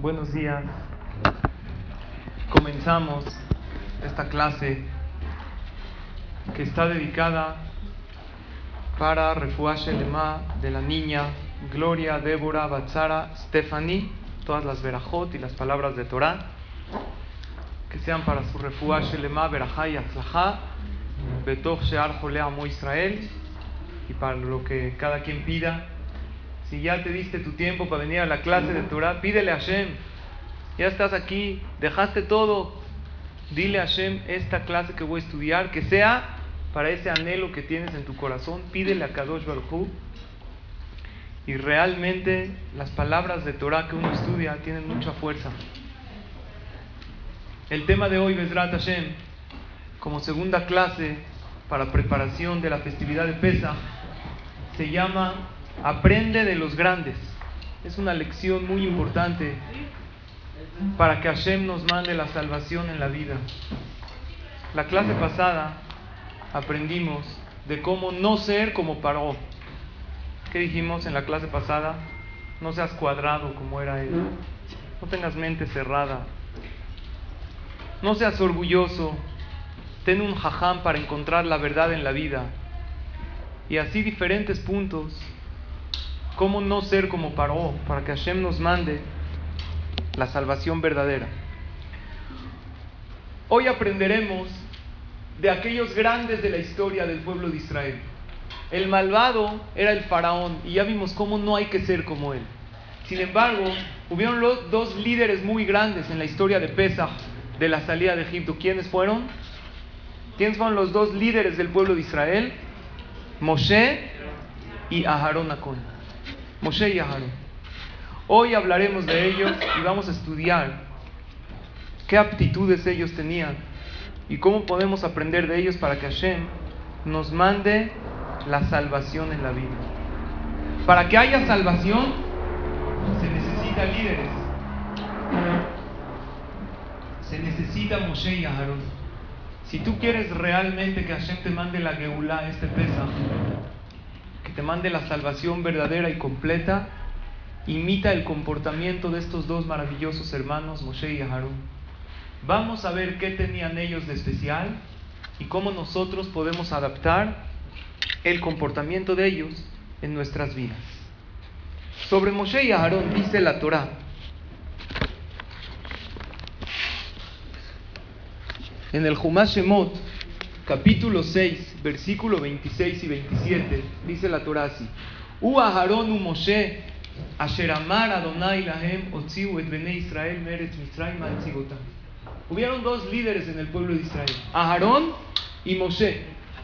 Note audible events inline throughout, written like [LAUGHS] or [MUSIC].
Buenos días. Comenzamos esta clase que está dedicada para Refuash Lema de la niña Gloria, Débora, Batzara, Stephanie, todas las verajot y las palabras de Torah, que sean para su Refuash Lema, Berajá y Betoch Shear Jolea Israel, y para lo que cada quien pida. Si ya te diste tu tiempo para venir a la clase de Torah, pídele a Hashem. Ya estás aquí, dejaste todo. Dile a Hashem esta clase que voy a estudiar, que sea para ese anhelo que tienes en tu corazón. Pídele a Kadosh Baruj Y realmente las palabras de Torah que uno estudia tienen mucha fuerza. El tema de hoy, Bezrat Hashem, como segunda clase para preparación de la festividad de Pesach, se llama Aprende de los grandes. Es una lección muy importante para que Hashem nos mande la salvación en la vida. La clase pasada aprendimos de cómo no ser como Paró. ¿Qué dijimos en la clase pasada? No seas cuadrado como era él. No tengas mente cerrada. No seas orgulloso. Ten un jajam para encontrar la verdad en la vida. Y así diferentes puntos ¿Cómo no ser como Paró para que Hashem nos mande la salvación verdadera? Hoy aprenderemos de aquellos grandes de la historia del pueblo de Israel. El malvado era el faraón y ya vimos cómo no hay que ser como él. Sin embargo, hubieron dos líderes muy grandes en la historia de Pesach, de la salida de Egipto. ¿Quiénes fueron? ¿Quiénes fueron los dos líderes del pueblo de Israel? Moshe y Aharón Acohen. Moshe y Aharon. Hoy hablaremos de ellos y vamos a estudiar qué aptitudes ellos tenían y cómo podemos aprender de ellos para que Hashem nos mande la salvación en la vida. Para que haya salvación se necesita líderes. Se necesita Moshe y Aharon. Si tú quieres realmente que Hashem te mande la Geulah, este Pesach, te mande la salvación verdadera y completa, imita el comportamiento de estos dos maravillosos hermanos, Moshe y Aarón. Vamos a ver qué tenían ellos de especial y cómo nosotros podemos adaptar el comportamiento de ellos en nuestras vidas. Sobre Moshe y Aarón dice la Torah. En el Shemot, capítulo 6, versículo 26 y 27, dice la Torah así: U Aharon u Moshe, asher amar Adonai lahem otziu et bene Israel meretz Mitzrayim Hubieron dos líderes en el pueblo de Israel, Aharón y Moshe,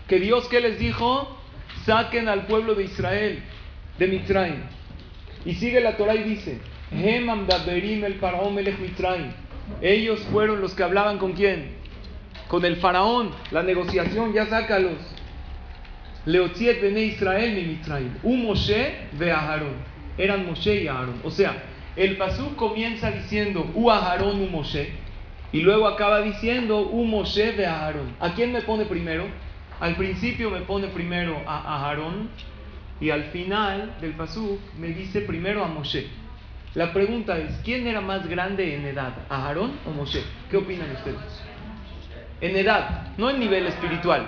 que Dios que les dijo, saquen al pueblo de Israel de Mitzrayim. Y sigue la Torah y dice, Hem el. Ellos fueron los que hablaban con quién? Con el faraón, la negociación, ya sácalos. Leotziet bene Israel mi Mitzrayim. Un Moshe ve Aharón. Eran Moshe y Aharón. O sea, el pasú comienza diciendo U Aharón u Moshe. Y luego acaba diciendo U Moshe ve Aharón. ¿A quién me pone primero? Al principio me pone primero a Aharón. Y al final del pasú me dice primero a Moshe. La pregunta es, ¿quién era más grande en edad? ¿Aharón o Moshe? ¿Qué opinan ustedes? En edad, no en nivel espiritual.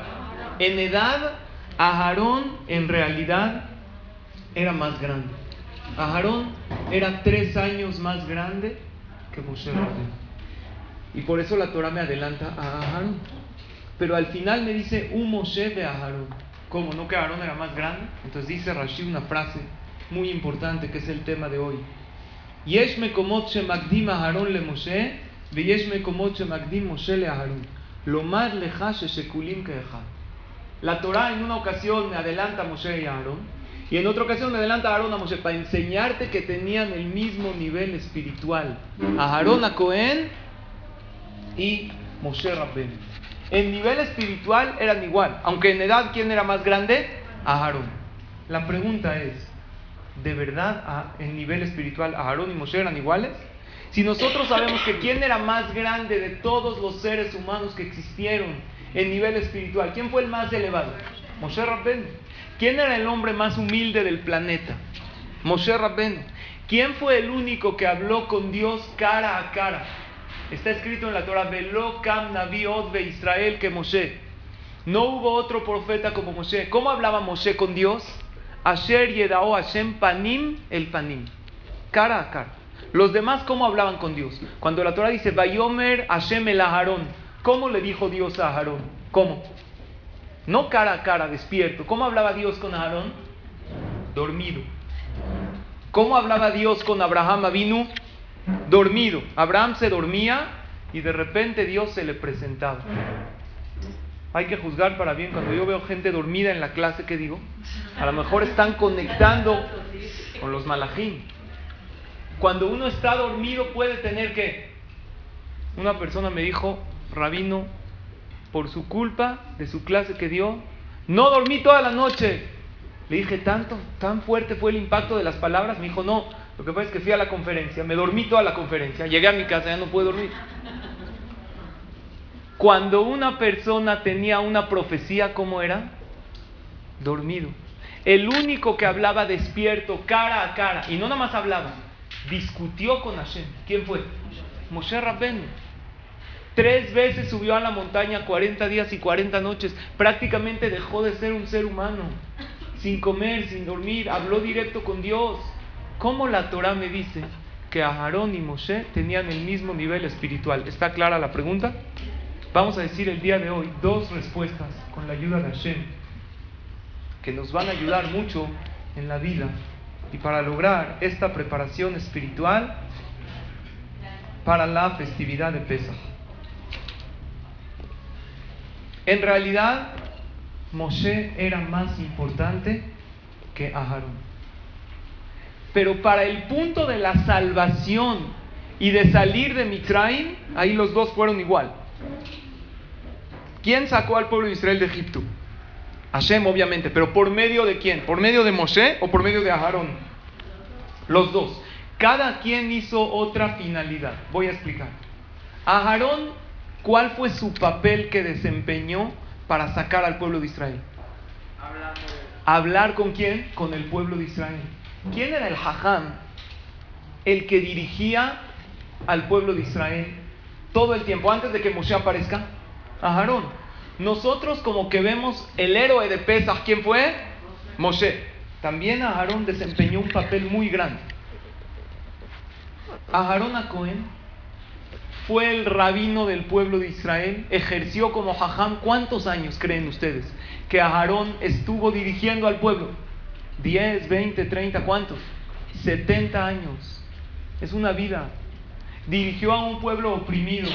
En edad, Aharón en realidad era más grande. Aharón era tres años más grande que Moshe Y por eso la Torah me adelanta a Aharón. Pero al final me dice un Moshe de Aharón. ¿Cómo? ¿No que Aharón era más grande? Entonces dice Rashi una frase muy importante que es el tema de hoy. Yesh mekomot Aharón le Moshe, ve yesh mekomot Moshe le Aharón. Lo más lejase shekulim que La Torah en una ocasión me adelanta a Moshe y a Aarón, y en otra ocasión me adelanta a Aarón a Moshe para enseñarte que tenían el mismo nivel espiritual. A Aarón a Cohen y Moshe Rabben. En nivel espiritual eran igual, aunque en edad, ¿quién era más grande? A Aarón. La pregunta es, ¿de verdad en nivel espiritual Aarón y Moshe eran iguales? Si nosotros sabemos que quién era más grande de todos los seres humanos que existieron en nivel espiritual, ¿quién fue el más elevado? Moshe Rabben. ¿Quién era el hombre más humilde del planeta? Moshe Rabben. ¿Quién fue el único que habló con Dios cara a cara? Está escrito en la Torah, Velo Kam Navi Od Israel que Moshe. No hubo otro profeta como Moshe. ¿Cómo hablaba Moshe con Dios? Asher Yedao Hashem Panim el Panim. Cara a cara. Los demás, ¿cómo hablaban con Dios? Cuando la Torah dice, Bayomer Hashem el Aharón. ¿Cómo le dijo Dios a Aharón? ¿Cómo? No cara a cara, despierto. ¿Cómo hablaba Dios con Aarón? Dormido. ¿Cómo hablaba Dios con Abraham Avinu? Dormido. Abraham se dormía y de repente Dios se le presentaba. Hay que juzgar para bien. Cuando yo veo gente dormida en la clase, ¿qué digo? A lo mejor están conectando con los malajín. Cuando uno está dormido puede tener que... Una persona me dijo, rabino, por su culpa de su clase que dio, no dormí toda la noche. Le dije, tanto, tan fuerte fue el impacto de las palabras. Me dijo, no, lo que pasa es que fui a la conferencia, me dormí toda la conferencia, llegué a mi casa, ya no puedo dormir. Cuando una persona tenía una profecía, ¿cómo era? Dormido. El único que hablaba despierto, cara a cara, y no nada más hablaba, discutió con Hashem. ¿Quién fue? Moshe Rabbenu. Tres veces subió a la montaña 40 días y 40 noches. Prácticamente dejó de ser un ser humano. Sin comer, sin dormir. Habló directo con Dios. ¿Cómo la Torah me dice que Aarón y Moshe tenían el mismo nivel espiritual? ¿Está clara la pregunta? Vamos a decir el día de hoy dos respuestas con la ayuda de Hashem que nos van a ayudar mucho en la vida y para lograr esta preparación espiritual para la festividad de Pesach. En realidad, Moshe era más importante que Aharón. Pero para el punto de la salvación y de salir de Mitraim, ahí los dos fueron igual. ¿Quién sacó al pueblo de Israel de Egipto? Hashem, obviamente, pero ¿por medio de quién? ¿Por medio de Moshe o por medio de Aharón? Los dos. Cada quien hizo otra finalidad. Voy a explicar. Aharón ¿Cuál fue su papel que desempeñó para sacar al pueblo de Israel? ¿Hablar con quién? Con el pueblo de Israel. ¿Quién era el Hajam? El que dirigía al pueblo de Israel todo el tiempo, antes de que Moshe aparezca. Aarón. Nosotros como que vemos el héroe de Pesach, ¿quién fue? Moshe. También Aarón desempeñó un papel muy grande. Aarón a Cohen fue el rabino del pueblo de Israel, ejerció como jajam. ¿Cuántos años creen ustedes que Aarón estuvo dirigiendo al pueblo? ¿10, 20, 30, cuántos? 70 años. Es una vida. Dirigió a un pueblo oprimido,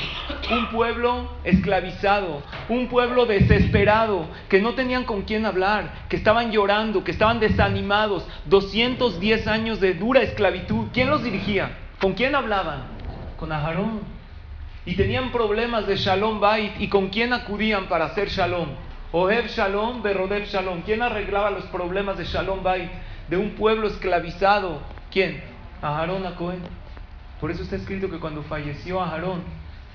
un pueblo esclavizado, un pueblo desesperado, que no tenían con quién hablar, que estaban llorando, que estaban desanimados. 210 años de dura esclavitud. ¿Quién los dirigía? ¿Con quién hablaban? Con Aarón y tenían problemas de Shalom Bait. ¿Y con quién acudían para hacer Shalom? Ohev Shalom, Berodev Shalom. ¿Quién arreglaba los problemas de Shalom Bait? De un pueblo esclavizado. ¿Quién? Aharón a Cohen. Por eso está escrito que cuando falleció Aharón,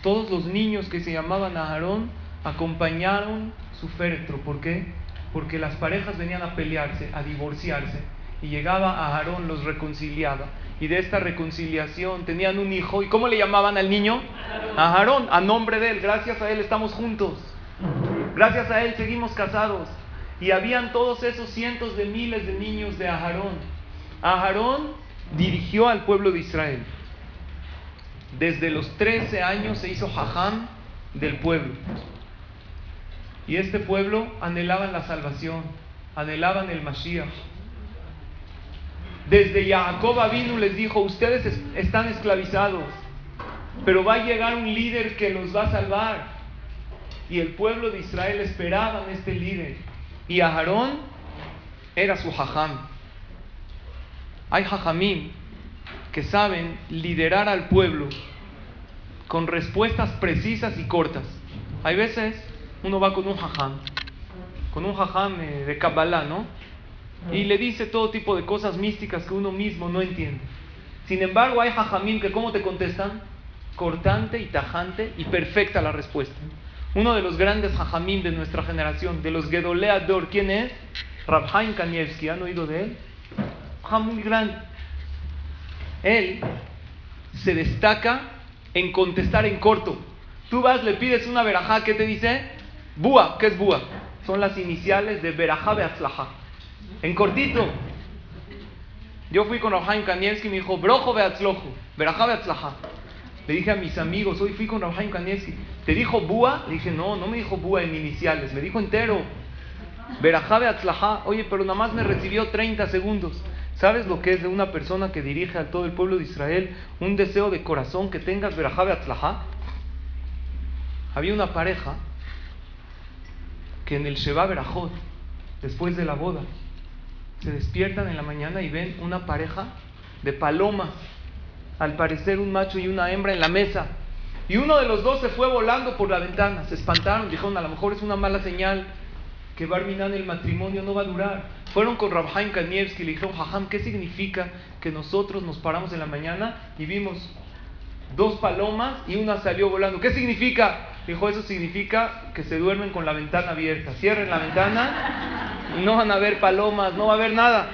todos los niños que se llamaban Aharón acompañaron su féretro. ¿Por qué? Porque las parejas venían a pelearse, a divorciarse. Y llegaba Aharón, los reconciliaba y de esta reconciliación tenían un hijo. ¿Y cómo le llamaban al niño? A Aarón, a nombre de él. Gracias a él estamos juntos. Gracias a él seguimos casados. Y habían todos esos cientos de miles de niños de Aarón. Aarón dirigió al pueblo de Israel. Desde los 13 años se hizo jajam del pueblo. Y este pueblo anhelaban la salvación, anhelaban el Mashiach desde Jacob vino les dijo, ustedes están esclavizados, pero va a llegar un líder que los va a salvar. Y el pueblo de Israel esperaba en este líder. Y Aarón era su jajam. Hay jajamim que saben liderar al pueblo con respuestas precisas y cortas. Hay veces uno va con un jajam, con un jajam eh, de Kabbalah, ¿no? y le dice todo tipo de cosas místicas que uno mismo no entiende. Sin embargo, hay jajamim que ¿cómo te contestan? Cortante y tajante y perfecta la respuesta. Uno de los grandes jajamim de nuestra generación, de los Gedoleador, ¿quién es? Rabhaim Kanievski, ¿han oído de él? muy grande. Él se destaca en contestar en corto. Tú vas, le pides una verajá, ¿qué te dice? Búa, ¿qué es búa? Son las iniciales de verajá beatzlajá. En cortito. Yo fui con Rahaim Kanievski y me dijo, brojo beatzlojo, verajá beatzlajá. Le dije a mis amigos, hoy fui con Rahaim Kanievski, ¿te dijo búa? Le dije, no, no me dijo búa en iniciales, me dijo entero. Verajá beatzlajá. Oye, pero nada más me recibió 30 segundos. ¿Sabes lo que es de una persona que dirige a todo el pueblo de Israel un deseo de corazón que tengas verajá beatzlajá? Había una pareja que en el Sheba Berajot, después de la boda, se despiertan en la mañana y ven una pareja de palomas, al parecer un macho y una hembra en la mesa. Y uno de los dos se fue volando por la ventana, se espantaron, dijeron, a lo mejor es una mala señal que Barminan el matrimonio no va a durar. Fueron con Rabhaim Kanievski y le dijeron, Jajam, ¿qué significa que nosotros nos paramos en la mañana y vimos dos palomas y una salió volando? ¿Qué significa? Dijo, eso significa que se duermen con la ventana abierta. Cierren la ventana y no van a ver palomas, no va a haber nada.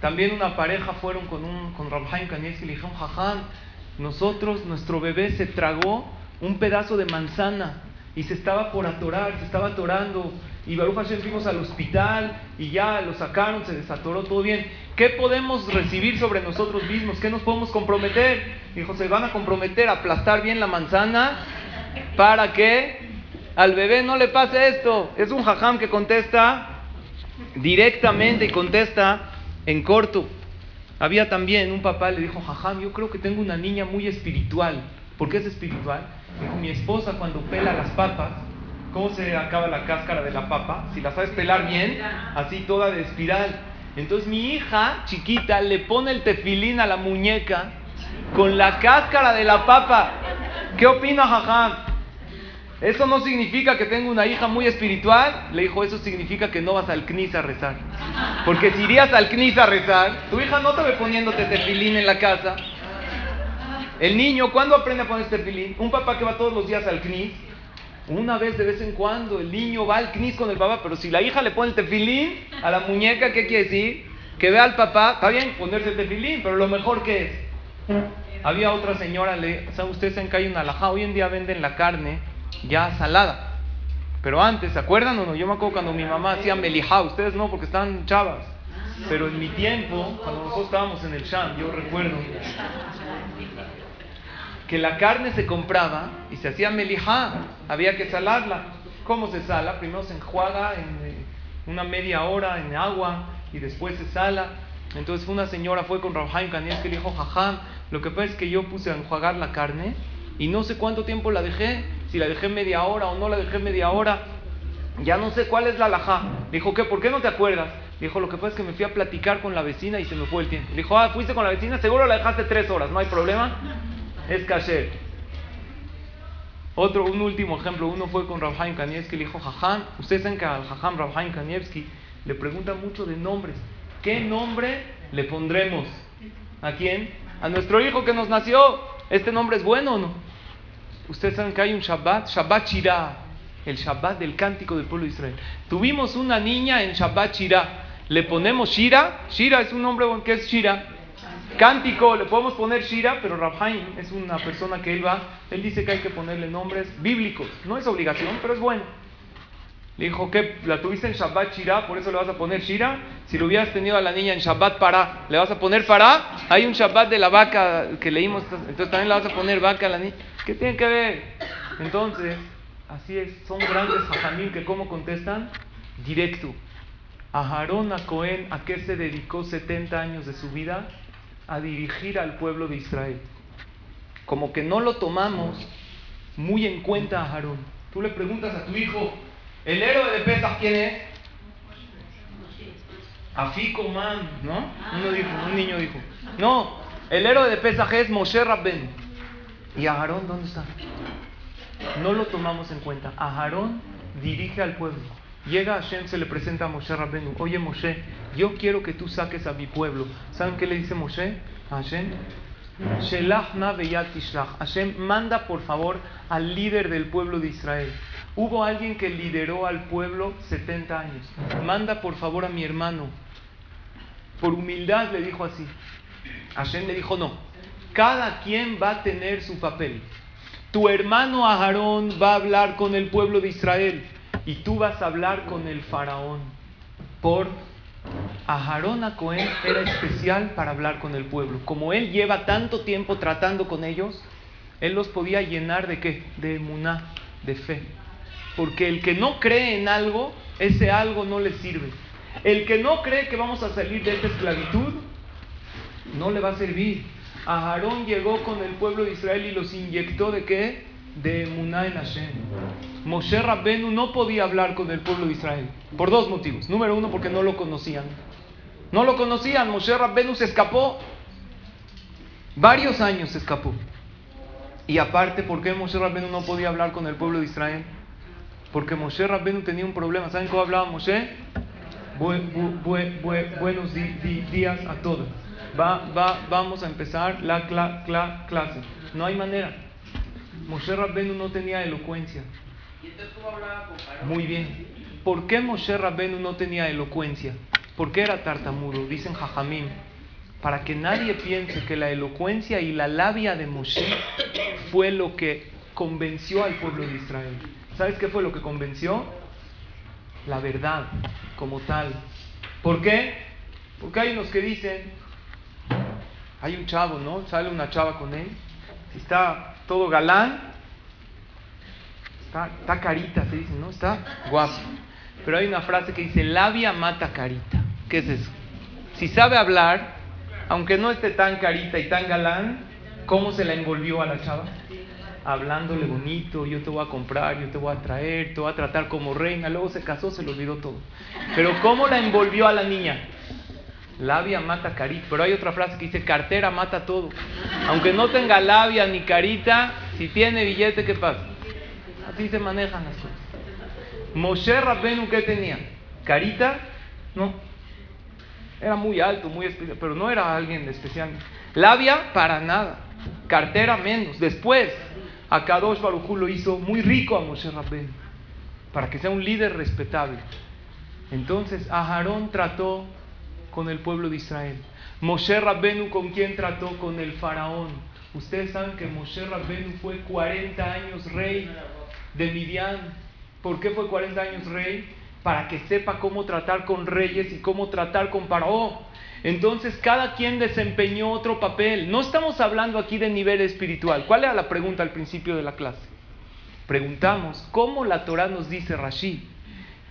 También una pareja fueron con, un, con Rabhaim Kanievski y le dijeron, Jajam, nosotros, nuestro bebé se tragó un pedazo de manzana y se estaba por atorar, se estaba atorando. Y Baruch Hashem fuimos al hospital y ya lo sacaron, se desatoró todo bien. ¿Qué podemos recibir sobre nosotros mismos? ¿Qué nos podemos comprometer? Dijo, se van a comprometer a aplastar bien la manzana para que al bebé no le pase esto. Es un jajam que contesta directamente y contesta en corto. Había también un papá, le dijo, jajam, yo creo que tengo una niña muy espiritual. ¿Por qué es espiritual? Mi esposa cuando pela las papas, ¿cómo se acaba la cáscara de la papa? Si la sabes pelar bien, así toda de espiral. Entonces mi hija chiquita le pone el tefilín a la muñeca con la cáscara de la papa. ¿Qué opina Jajam? ¿Eso no significa que tengo una hija muy espiritual? Le dijo, eso significa que no vas al CNIS a rezar. Porque si irías al CNIS a rezar, tu hija no te ve poniéndote tefilín en la casa. El niño, ¿cuándo aprende a poner tefilín? Un papá que va todos los días al CNIS, una vez de vez en cuando el niño va al CNIS con el papá, pero si la hija le pone el tefilín a la muñeca, ¿qué quiere decir? Que vea al papá, está bien ponerse el tefilín, pero lo mejor que es. Había otra señora, le, ¿saben ustedes saben que hay una alajá? Hoy en día venden la carne ya salada. Pero antes, ¿se acuerdan o no? Yo me acuerdo cuando mi mamá hacía melijá, ustedes no, porque están chavas. Pero en mi tiempo, cuando nosotros estábamos en el Sham, yo recuerdo que la carne se compraba y se hacía melijá, había que salarla. ¿Cómo se sala? Primero se enjuaga en eh, una media hora en agua y después se sala. Entonces una señora fue con Rabhaim Kanies que le dijo, jajam, lo que pasa es que yo puse a enjuagar la carne y no sé cuánto tiempo la dejé, si la dejé media hora o no la dejé media hora, ya no sé cuál es la alajá. Dijo, ¿qué? ¿Por qué no te acuerdas? Dijo, lo que pasa es que me fui a platicar con la vecina y se me fue el tiempo. Dijo, ah, fuiste con la vecina, seguro la dejaste tres horas, no hay problema. Es kasher. Otro, un último ejemplo, uno fue con Rabhaim Kanievski, le dijo, Jajam, ustedes saben que al Jajam Rabhaim Kanievski le pregunta mucho de nombres. ¿Qué nombre le pondremos? ¿A quién? A nuestro hijo que nos nació. ¿Este nombre es bueno o no? Ustedes saben que hay un Shabbat, Shabbat Shirah, el Shabbat del cántico del pueblo de Israel. Tuvimos una niña en Shabbat Shirah. Le ponemos Shira. Shira es un nombre, ¿qué es Shira? Cántico, le podemos poner Shira, pero Rabhaim es una persona que él va, él dice que hay que ponerle nombres bíblicos. No es obligación, pero es bueno. Le dijo que la tuviste en Shabbat Shira, por eso le vas a poner Shira. Si lo hubieras tenido a la niña en Shabbat Pará, le vas a poner Pará. Hay un Shabbat de la vaca que leímos, entonces también le vas a poner vaca a la niña. ¿Qué tiene que ver? Entonces, así es, son grandes hajamim que cómo contestan directo. A Harón a Cohen, ¿a qué se dedicó 70 años de su vida? A dirigir al pueblo de Israel. Como que no lo tomamos muy en cuenta a Harón. Tú le preguntas a tu hijo, ¿el héroe de Pesach quién es? Afiko Man, ¿no? Uno dijo, un niño dijo. No, el héroe de Pesach es Moshe Rabben. ¿Y Aarón dónde está? No lo tomamos en cuenta. Aarón dirige al pueblo. Llega Hashem, se le presenta a Moshe Rabbenu. Oye Moshe, yo quiero que tú saques a mi pueblo. ¿Saben qué le dice Moshe a Hashem? Hashem, manda por favor al líder del pueblo de Israel. Hubo alguien que lideró al pueblo 70 años. Manda por favor a mi hermano. por humildad le dijo así. Hashem le dijo, no, cada quien va a tener su papel. Tu hermano Aarón va a hablar con el pueblo de Israel y tú vas a hablar con el faraón. Por Aarón a Cohen era especial para hablar con el pueblo. Como él lleva tanto tiempo tratando con ellos, él los podía llenar de qué? De emuná, de fe. Porque el que no cree en algo, ese algo no le sirve. El que no cree que vamos a salir de esta esclavitud, no le va a servir. Aarón llegó con el pueblo de Israel y los inyectó de qué? De Muná en Hashem. Moshe Rabbenu no podía hablar con el pueblo de Israel por dos motivos. Número uno, porque no lo conocían. No lo conocían. Moshe Rabbenu se escapó. Varios años se escapó. Y aparte, ¿por qué Moshe Rabbenu no podía hablar con el pueblo de Israel? Porque Moshe Rabbenu tenía un problema. ¿Saben cómo hablaba Moshe? buenos días a todos va, vamos a empezar la clase. No hay manera. Moshe Rabbenu no tenía elocuencia. Muy bien. ¿Por qué Moshe Rabbenu no tenía elocuencia? ¿Por qué era tartamudo? Dicen Jajamim. Para que nadie piense que la elocuencia y la labia de Moshe fue lo que convenció al pueblo de Israel. ¿Sabes qué fue lo que convenció? La verdad como tal. ¿Por qué? Porque hay unos que dicen, hay un chavo, ¿no? Sale una chava con él. Si está todo galán, está, carita, se dice, ¿no? Está guapo. Pero hay una frase que dice, labia mata carita. ¿Qué es eso? Si sabe hablar, aunque no esté tan carita y tan galán, ¿cómo se la envolvió a la chava? Hablándole bonito, yo te voy a comprar, yo te voy a traer, te voy a tratar como reina. Luego se casó, se le olvidó todo. Pero ¿cómo la envolvió a la niña? Labia mata carita. Pero hay otra frase que dice, cartera mata todo. Aunque no tenga labia ni carita, si tiene billete, ¿qué pasa? Así se manejan las cosas. Moshe Rabbenu, ¿qué tenía? ¿Carita? No. Era muy alto, muy especial, pero no era alguien especial. Labia, para nada. Cartera, menos. Después, Akadosh Baruj lo hizo muy rico a Moshe Rabbenu, para que sea un líder respetable. Entonces, Aharón trató con el pueblo de Israel. Moshe Rabbenu con quién trató con el faraón. Ustedes saben que Moshe Rabbenu fue 40 años rey de Midian. ¿Por qué fue 40 años rey? Para que sepa cómo tratar con reyes y cómo tratar con faraón. Entonces cada quien desempeñó otro papel. No estamos hablando aquí de nivel espiritual. ¿Cuál era la pregunta al principio de la clase? Preguntamos, ¿cómo la Torah nos dice Rashi?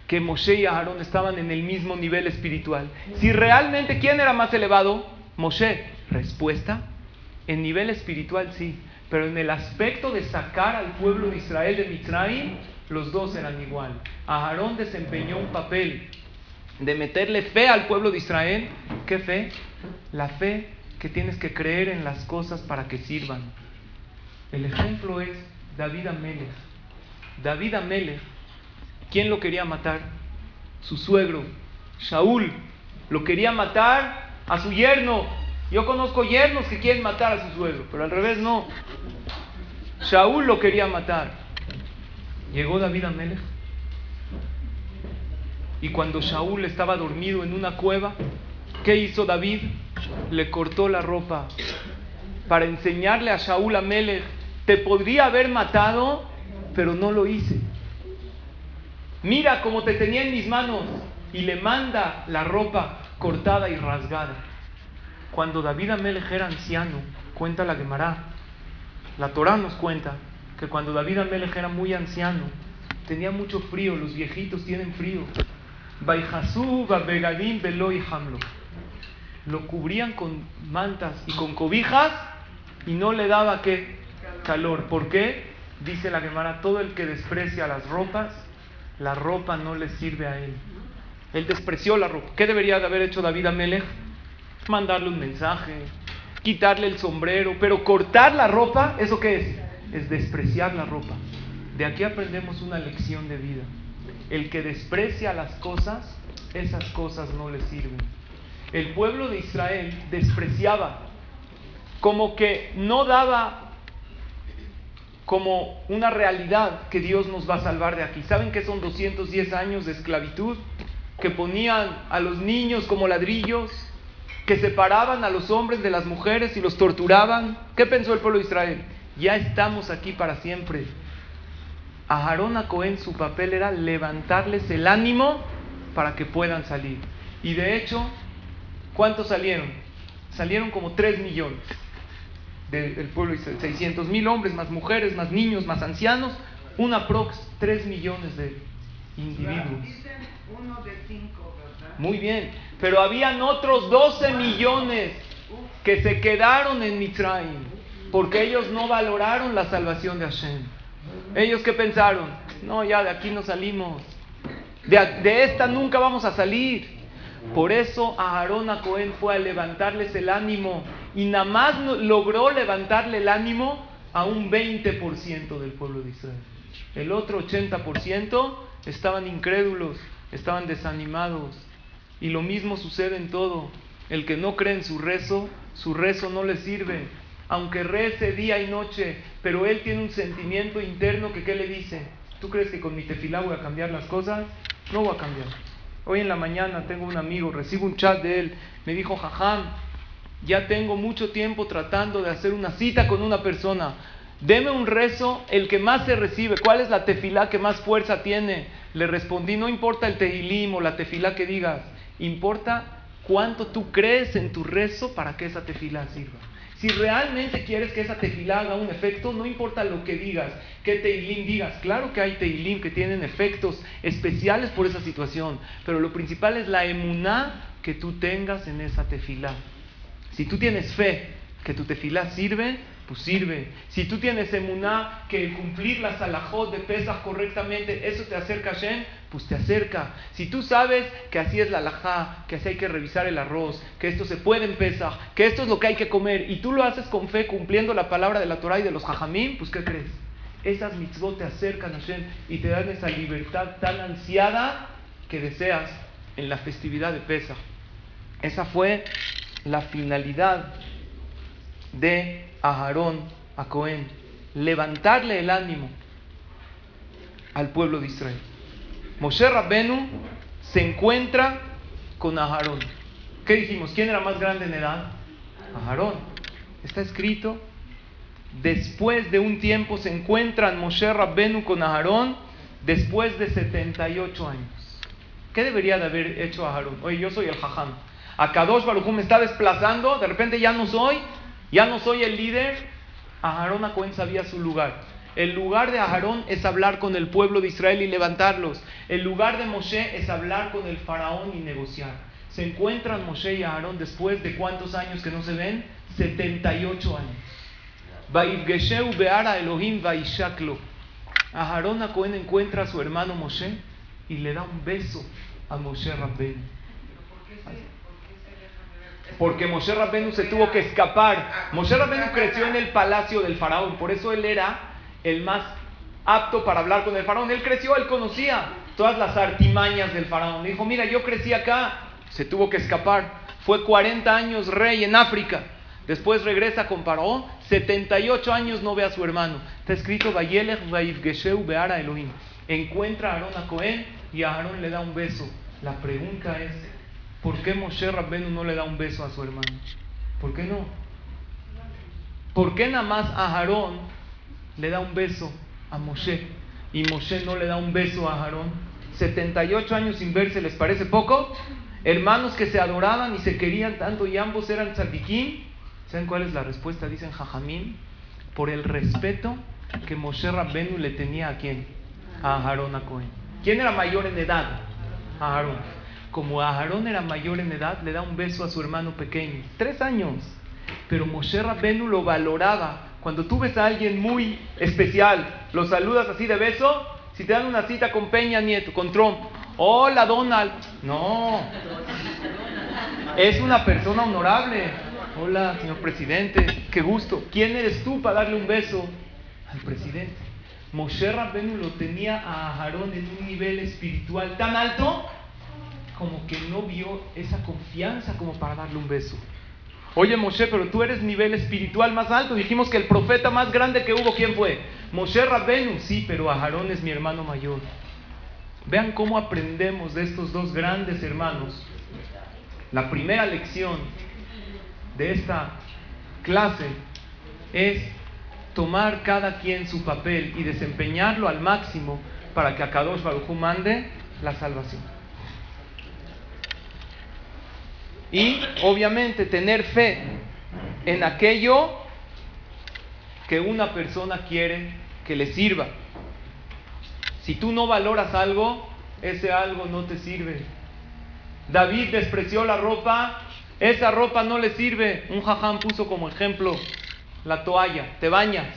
Que Moshe y Aarón estaban en el mismo nivel espiritual. Si realmente, ¿quién era más elevado? Moshe. Respuesta, en nivel espiritual sí, pero en el aspecto de sacar al pueblo de Israel de Mitzrayim, los dos eran igual. Aarón desempeñó un papel de meterle fe al pueblo de Israel. ¿Qué fe? La fe que tienes que creer en las cosas para que sirvan. El ejemplo es David Amelech. David Amelech ¿Quién lo quería matar? Su suegro, Shaul. Lo quería matar a su yerno. Yo conozco yernos que quieren matar a su suegro, pero al revés no. Shaul lo quería matar. Llegó David a Melech. Y cuando Shaul estaba dormido en una cueva, ¿qué hizo David? Le cortó la ropa para enseñarle a Shaul a Melech, te podría haber matado, pero no lo hice mira cómo te tenía en mis manos. Y le manda la ropa cortada y rasgada. Cuando David Amelech era anciano, cuenta la Gemara, la Torah nos cuenta que cuando David Amelech era muy anciano, tenía mucho frío, los viejitos tienen frío. Lo cubrían con mantas y con cobijas y no le daba qué calor. ¿Por qué? Dice la Gemara, todo el que desprecia las ropas la ropa no le sirve a él. Él despreció la ropa. ¿Qué debería de haber hecho David a Melech? Mandarle un mensaje, quitarle el sombrero, pero cortar la ropa, ¿eso qué es? Es despreciar la ropa. De aquí aprendemos una lección de vida. El que desprecia las cosas, esas cosas no le sirven. El pueblo de Israel despreciaba, como que no daba como una realidad que Dios nos va a salvar de aquí. ¿Saben que son 210 años de esclavitud? Que ponían a los niños como ladrillos que separaban a los hombres de las mujeres y los torturaban. ¿Qué pensó el pueblo de Israel? Ya estamos aquí para siempre. A Aarón a Cohen su papel era levantarles el ánimo para que puedan salir. Y de hecho, ¿cuántos salieron? Salieron como 3 millones del pueblo de Israel. 600 mil hombres, más mujeres, más niños, más ancianos. Una prox, 3 millones de individuos. Uno de cinco, Muy bien, pero habían otros 12 millones que se quedaron en Mitzrayim porque ellos no valoraron la salvación de Hashem. Ellos que pensaron, no, ya de aquí no salimos, de, de esta nunca vamos a salir. Por eso Aarón a Cohen fue a levantarles el ánimo y nada más logró levantarle el ánimo a un 20% del pueblo de Israel. El otro 80% estaban incrédulos, estaban desanimados. Y lo mismo sucede en todo. El que no cree en su rezo, su rezo no le sirve. Aunque rece día y noche, pero él tiene un sentimiento interno que ¿qué le dice? ¿Tú crees que con mi tefilá voy a cambiar las cosas? No voy a cambiar. Hoy en la mañana tengo un amigo, recibo un chat de él, me dijo, jajam, ya tengo mucho tiempo tratando de hacer una cita con una persona. Deme un rezo, el que más se recibe. ¿Cuál es la tefilá que más fuerza tiene? Le respondí, no importa el tehilim o la tefilá que digas, importa cuánto tú crees en tu rezo para que esa tefilá sirva. Si realmente quieres que esa tefilá haga un efecto, no importa lo que digas, qué tehilim digas. Claro que hay tehilim que tienen efectos especiales por esa situación, pero lo principal es la emuná que tú tengas en esa tefilá. Si tú tienes fe que tu tefilá sirve, pues sirve. Si tú tienes emuná que cumplir la salahot de pesas correctamente, eso te acerca a Shem, pues te acerca. Si tú sabes que así es la alajá, que así hay que revisar el arroz, que esto se puede en pesaj, que esto es lo que hay que comer, y tú lo haces con fe, cumpliendo la palabra de la Torah y de los jajamim, pues ¿qué crees? Esas mitzvot te acercan a Shem y te dan esa libertad tan ansiada que deseas en la festividad de Pesach. Esa fue la finalidad de Aarón, a Cohen, levantarle el ánimo al pueblo de Israel. Moshe Rabbenu se encuentra con Aarón. ¿Qué dijimos? ¿Quién era más grande en edad? Aarón. Está escrito. Después de un tiempo se encuentran Moshe Rabbenu con Aarón después de 78 años. ¿Qué debería de haber hecho Aarón? Oye, yo soy el jajam. A Kadosh Baruj me está desplazando, de repente ya no soy, ya no soy el líder. Aarón a Cohen sabía su lugar. El lugar de Aarón es hablar con el pueblo de Israel y levantarlos. El lugar de Moshe es hablar con el faraón y negociar. Se encuentran Moshe y Aarón después de cuántos años que no se ven? 78 años. beara Elohim Aarón a Cohen encuentra a su hermano Moshe y le da un beso a Moshe Rabbeinu. Porque Moshe Rabbenu se tuvo que escapar. Moshe Rabbenu creció en el palacio del faraón, por eso él era el más apto para hablar con el faraón. Él creció, él conocía todas las artimañas del faraón. Dijo, mira, yo crecí acá, se tuvo que escapar. Fue 40 años rey en África. Después regresa con Faraón, 78 años no ve a su hermano. Está escrito, Beara Elohim. Encuentra a Aarón a Cohen y a Aarón le da un beso. La pregunta es, ¿Por qué Moshe Rabbenu no le da un beso a su hermano? ¿Por qué no? ¿Por qué nada más a Aarón le da un beso a Moshe y Moshe no le da un beso a Aarón? 78 años sin verse, ¿les parece poco? Hermanos que se adoraban y se querían tanto y ambos eran tzadikim. ¿Saben cuál es la respuesta? Dicen Jajamín. Por el respeto que Moshe Rabbenu le tenía a quién? A Aarón a Cohen. ¿Quién era mayor en edad? A Aarón como Aarón era mayor en edad, le da un beso a su hermano pequeño. Tres años. Pero Moshe Rabbenu lo valoraba. Cuando tú ves a alguien muy especial, lo saludas así de beso. Si te dan una cita con Peña Nieto, con Trump, hola Donald. No. Es una persona honorable. Hola, señor presidente. Qué gusto. ¿Quién eres tú para darle un beso al presidente? Moshe Rabbenu lo tenía a Aarón en un nivel espiritual tan alto como que no vio esa confianza como para darle un beso. Oye Moshe, pero tú eres nivel espiritual más alto. Dijimos que el profeta más grande que hubo, ¿quién fue? Moshe Rabbenu, sí, pero Aarón es mi hermano mayor. Vean cómo aprendemos de estos dos grandes hermanos. La primera lección de esta clase es tomar cada quien su papel y desempeñarlo al máximo para que a Kadosh Baruj mande la salvación. Y obviamente tener fe en aquello que una persona quiere que le sirva. Si tú no valoras algo, ese algo no te sirve. David despreció la ropa, esa ropa no le sirve. Un jaján puso como ejemplo la toalla, te bañas.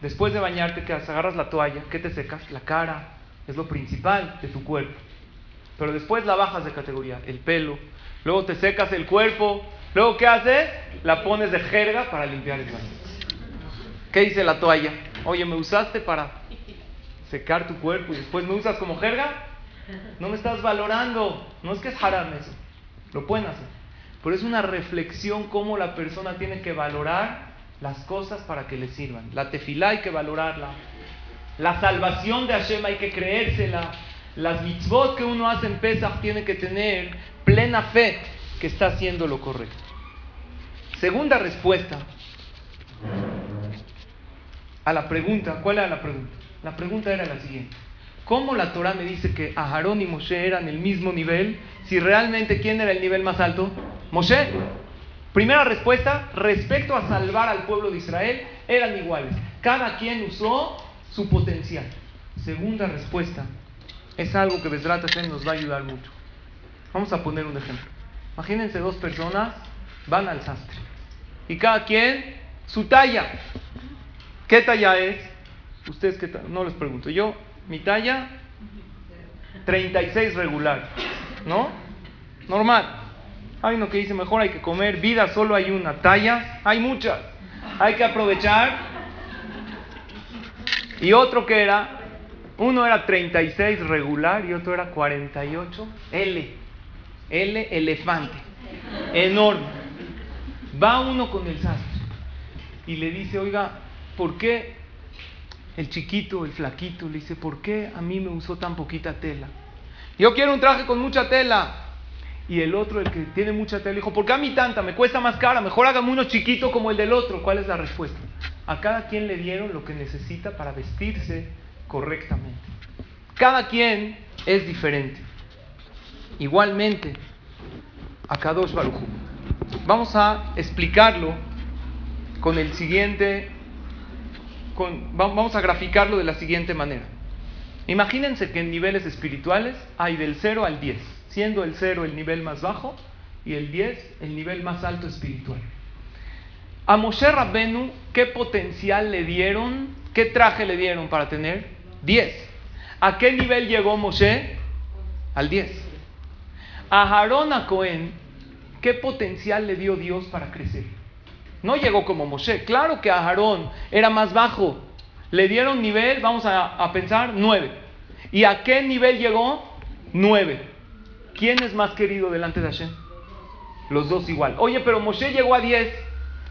Después de bañarte, que agarras la toalla, ¿qué te secas? La cara, es lo principal de tu cuerpo. Pero después la bajas de categoría, el pelo, luego te secas el cuerpo, luego ¿qué haces? La pones de jerga para limpiar el baño. ¿Qué dice la toalla? Oye, me usaste para secar tu cuerpo y después me usas como jerga. No me estás valorando. No es que es haram eso. Lo pueden hacer. Pero es una reflexión cómo la persona tiene que valorar las cosas para que le sirvan. La tefilá hay que valorarla. La salvación de Hashem hay que creérsela. Las mitzvot que uno hace en Pesach tiene que tener plena fe que está haciendo lo correcto. Segunda respuesta a la pregunta. ¿Cuál era la pregunta? La pregunta era la siguiente. ¿Cómo la Torah me dice que Aharón y Moshe eran el mismo nivel si realmente quién era el nivel más alto? Moshe. Primera respuesta, respecto a salvar al pueblo de Israel, eran iguales. Cada quien usó su potencial. Segunda respuesta, es algo que Besrat Hashem nos va a ayudar mucho. Vamos a poner un ejemplo. Imagínense dos personas van al sastre y cada quien su talla. ¿Qué talla es? Ustedes que no les pregunto. Yo, mi talla 36 regular, ¿no? Normal. Hay uno que dice, mejor hay que comer, vida solo hay una, tallas hay muchas, hay que aprovechar. Y otro que era, uno era 36 regular y otro era 48 L, L elefante, enorme. Va uno con el sastre y le dice, oiga, ¿por qué el chiquito, el flaquito, le dice, ¿por qué a mí me usó tan poquita tela? Yo quiero un traje con mucha tela. Y el otro, el que tiene mucha tela, dijo, ¿por qué a mí tanta? Me cuesta más cara, mejor hágame uno chiquito como el del otro. ¿Cuál es la respuesta? A cada quien le dieron lo que necesita para vestirse correctamente. Cada quien es diferente. Igualmente, a Kadosh Baruj. Vamos a explicarlo con el siguiente, con, vamos a graficarlo de la siguiente manera. Imagínense que en niveles espirituales hay del 0 al 10 siendo el 0 el nivel más bajo y el 10 el nivel más alto espiritual. A Moshe Rabbenu, ¿qué potencial le dieron? ¿Qué traje le dieron para tener? 10. ¿A qué nivel llegó Moshe? Al 10. A Harón a Cohen, ¿qué potencial le dio Dios para crecer? No llegó como Moshe. Claro que a Aarón era más bajo. Le dieron nivel, vamos a, a pensar, 9. ¿Y a qué nivel llegó? 9. ¿Quién es más querido delante de Hashem? Los dos igual. Oye, pero Moshe llegó a 10.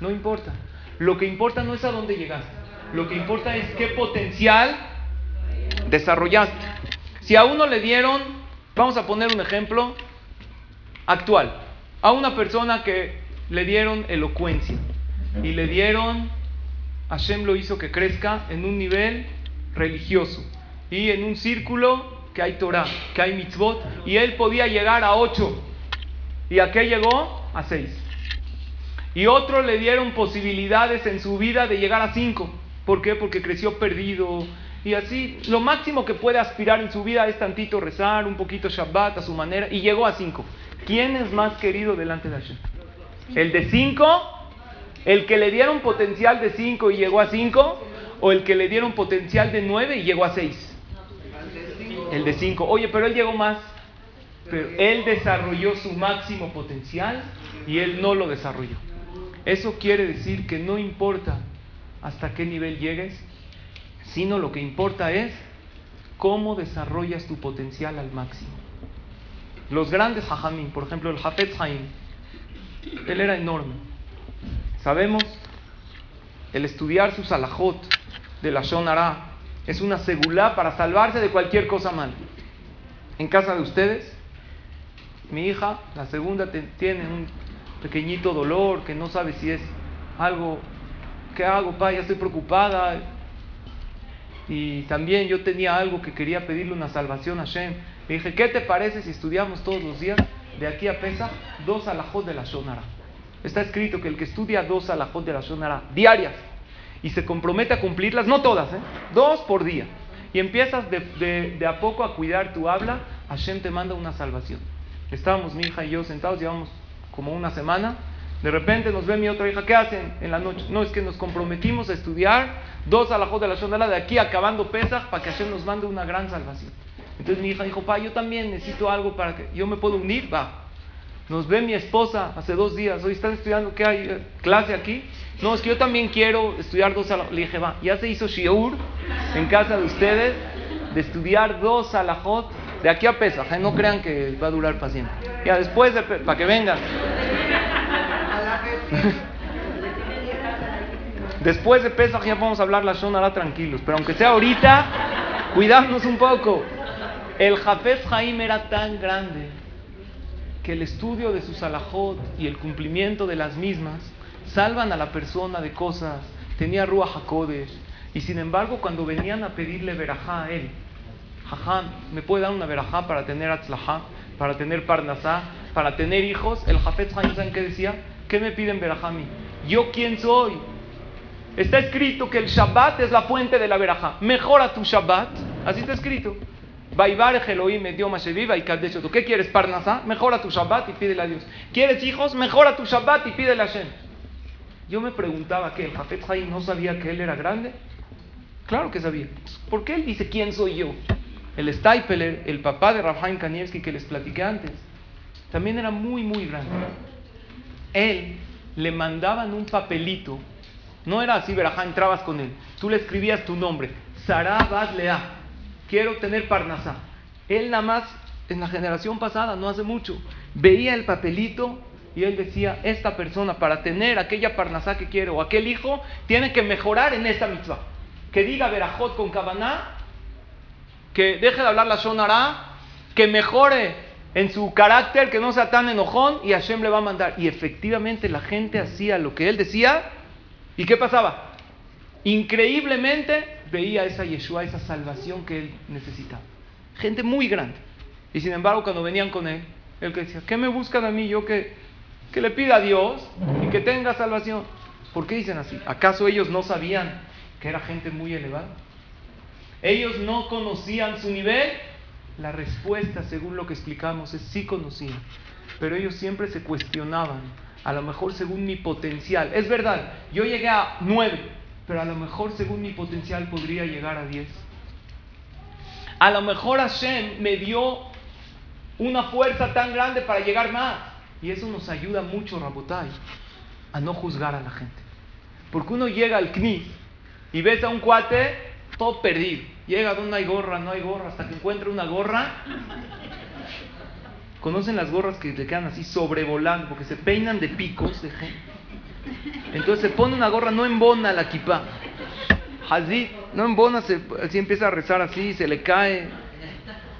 No importa. Lo que importa no es a dónde llegaste. Lo que importa es qué potencial desarrollaste. Si a uno le dieron, vamos a poner un ejemplo actual. A una persona que le dieron elocuencia y le dieron, Hashem lo hizo que crezca en un nivel religioso y en un círculo que hay Torah, que hay mitzvot, y él podía llegar a ocho. ¿Y a qué llegó? A seis. Y otros le dieron posibilidades en su vida de llegar a cinco. ¿Por qué? Porque creció perdido. Y así, lo máximo que puede aspirar en su vida es tantito rezar, un poquito Shabbat a su manera, y llegó a cinco. ¿Quién es más querido delante de Hashem? ¿El de cinco? ¿El que le dieron potencial de cinco y llegó a cinco? ¿O el que le dieron potencial de nueve y llegó a seis? el de 5. Oye, pero él llegó más. Pero él desarrolló su máximo potencial y él no lo desarrolló. Eso quiere decir que no importa hasta qué nivel llegues, sino lo que importa es cómo desarrollas tu potencial al máximo. Los grandes hajamim, por ejemplo el Hafetz Haim, él era enorme. Sabemos el estudiar su salahot de la Shonara, es una segulá para salvarse de cualquier cosa mal. En casa de ustedes, mi hija, la segunda, tiene un pequeñito dolor, que no sabe si es algo, ¿qué hago, pa? Ya estoy preocupada. Y también yo tenía algo que quería pedirle una salvación a Shem. Le dije, ¿qué te parece si estudiamos todos los días, de aquí a Pesa, dos alajot de la Shonara? Está escrito que el que estudia dos alajot de la Shonara diarias y se compromete a cumplirlas, no todas, ¿eh? dos por día, y empiezas de, de a poco a cuidar tu habla, Hashem te manda una salvación. Estábamos mi hija y yo sentados, llevamos como una semana. De repente nos ve mi otra hija, ¿qué hacen en la noche? No, es que nos comprometimos a estudiar dos alajot de la Shonara de aquí acabando Pesach para que Hashem nos mande una gran salvación. Entonces mi hija dijo, pa, yo también necesito algo para que yo me puedo unir, va. Nos ve mi esposa hace dos días, hoy están estudiando, ¿qué hay? ¿Clase aquí? No, es que yo también quiero estudiar dos alajot. Le dije, va, ya se hizo shiur en casa de ustedes de estudiar dos alajot de aquí a Pesach. ¿eh? No crean que va a durar para siempre. Ya después, de, para que vengan. Después de Pesach ya vamos a hablar la Shonara tranquilos, pero aunque sea ahorita, cuidarnos un poco. El Jafez Jaim era tan grande que el estudio de sus alajot y el cumplimiento de las mismas salvan a la persona de cosas. Tenía Ruach HaKodesh. Y sin embargo, cuando venían a pedirle verajá a él, Jajam, ¿me puede dar una verajá para tener atzlajá, para tener parnasá, para tener hijos? El Jafet Haim, ¿saben qué decía? ¿Qué me piden verajá a mí? ¿Yo quién soy? Está escrito que el Shabbat es la fuente de la verajá. Mejora tu Shabbat. Así está escrito. ¿Qué quieres, Parnasá? Mejora tu Shabbat y pídele a Dios. ¿Quieres hijos? Mejora tu Shabbat y pídele a Hashem. Yo me preguntaba que el Jafet Haim no sabía que él era grande. Claro que sabía. ¿Por qué él dice quién soy yo? El Steipeler, el papá de Rafael Kanievski que les platiqué antes, también era muy, muy grande. Él le mandaban un papelito. No era así, Verajá, entrabas con él. Tú le escribías tu nombre. Sarah Baslea. Quiero tener Parnasá. Él nada más, en la generación pasada, no hace mucho, veía el papelito y él decía, esta persona para tener aquella Parnasá que quiere o aquel hijo, tiene que mejorar en esta mitzvah. Que diga Verajot con Kabaná que deje de hablar la Shonara, que mejore en su carácter, que no sea tan enojón y Hashem le va a mandar. Y efectivamente la gente hacía lo que él decía. ¿Y qué pasaba? Increíblemente veía esa Yeshua, esa salvación que él necesitaba. Gente muy grande. Y sin embargo, cuando venían con él, él que decía, ¿qué me buscan a mí? Yo que, que le pida a Dios y que tenga salvación. ¿Por qué dicen así? ¿Acaso ellos no sabían que era gente muy elevada? ellos no conocían su nivel, la respuesta, según lo que explicamos, es sí conocían. Pero ellos siempre se cuestionaban, a lo mejor según mi potencial. Es verdad, yo llegué a nueve, pero a lo mejor según mi potencial podría llegar a diez. A lo mejor Hashem me dio una fuerza tan grande para llegar más. Y eso nos ayuda mucho, Rabotai, a no juzgar a la gente. Porque uno llega al CNIS y ves a un cuate todo perdido. Llega donde hay gorra, no hay gorra, hasta que encuentra una gorra. ¿Conocen las gorras que le quedan así sobrevolando? Porque se peinan de picos de gente. Entonces se pone una gorra, no embona la kippah. Así, no embona, se, así empieza a rezar así, se le cae.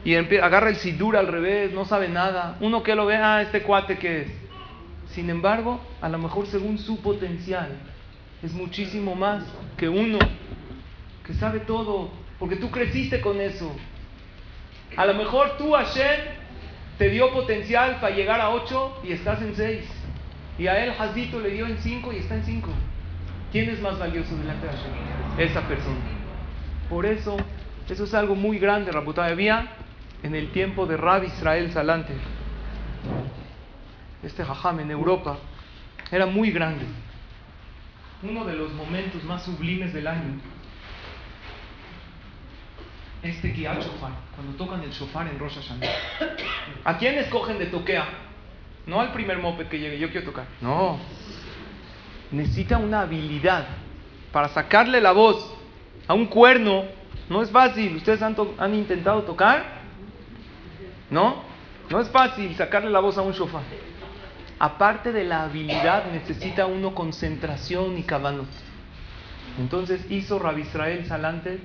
Y agarra el sidur al revés, no sabe nada. Uno que lo ve, ah, este cuate que es. Sin embargo, a lo mejor según su potencial, es muchísimo más que uno que sabe todo, porque tú creciste con eso. A lo mejor tú, Hashem, te dio potencial para llegar a 8 y estás en 6. Y a él, Hazito, le dio en 5 y está en 5. ¿Quién es más valioso delante de Hashem? Esa persona. Por eso, eso es algo muy grande, Rabutai. Había en el tiempo de Rab Israel Salante, este Jajam en Europa, era muy grande. Uno de los momentos más sublimes del año este guía shofar, cuando tocan el shofar en Rosh Hashanah. ¿A quién escogen de toquea? No al primer moped que llegue, yo quiero tocar. No. Necesita una habilidad para sacarle la voz a un cuerno. No es fácil. ¿Ustedes han, intentado tocar? ¿No? No es fácil sacarle la voz a un shofar. Aparte de la habilidad, necesita uno concentración y cabanot. Entonces hizo Rabbi Israel Salante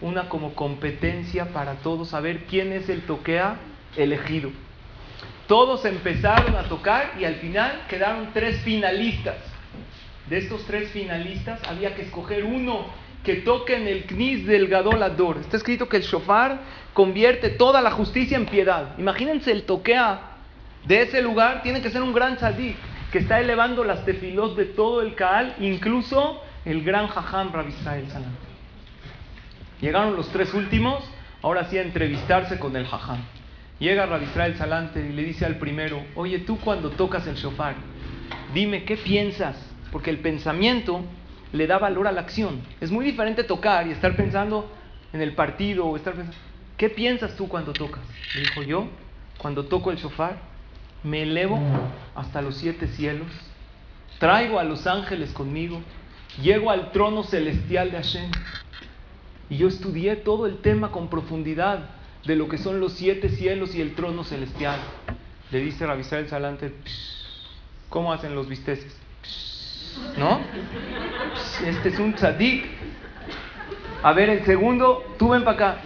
una como competencia para todos, saber quién es el toquea elegido. Todos empezaron a tocar y al final quedaron tres finalistas. De estos tres finalistas había que escoger uno que toque en el knis del Gadol Ador. Está escrito que el shofar convierte toda la justicia en piedad. Imagínense el toquea de ese lugar, tiene que ser un gran tzadik que está elevando las tefilot de todo el Kaal, incluso el gran Jajam Rabbi Israel Salam. Llegaron los tres últimos, ahora sí a entrevistarse con el Jajam. Llega Rabbi Israel Salante y le dice al primero, oye, tú cuando tocas el shofar, dime qué piensas, porque el pensamiento le da valor a la acción. Es muy diferente tocar y estar pensando en el partido o estar pensando, ¿qué piensas tú cuando tocas? Le dijo yo, cuando toco el shofar, me elevo hasta los siete cielos, traigo a los ángeles conmigo, llego al trono celestial de Hashem. Y yo estudié todo el tema con profundidad de lo que son los siete cielos y el trono celestial. Le dice Rabisar el Salante, ¿cómo hacen los bisteces? ¿No? Este es un tzadik. A ver, el segundo, tú ven para acá.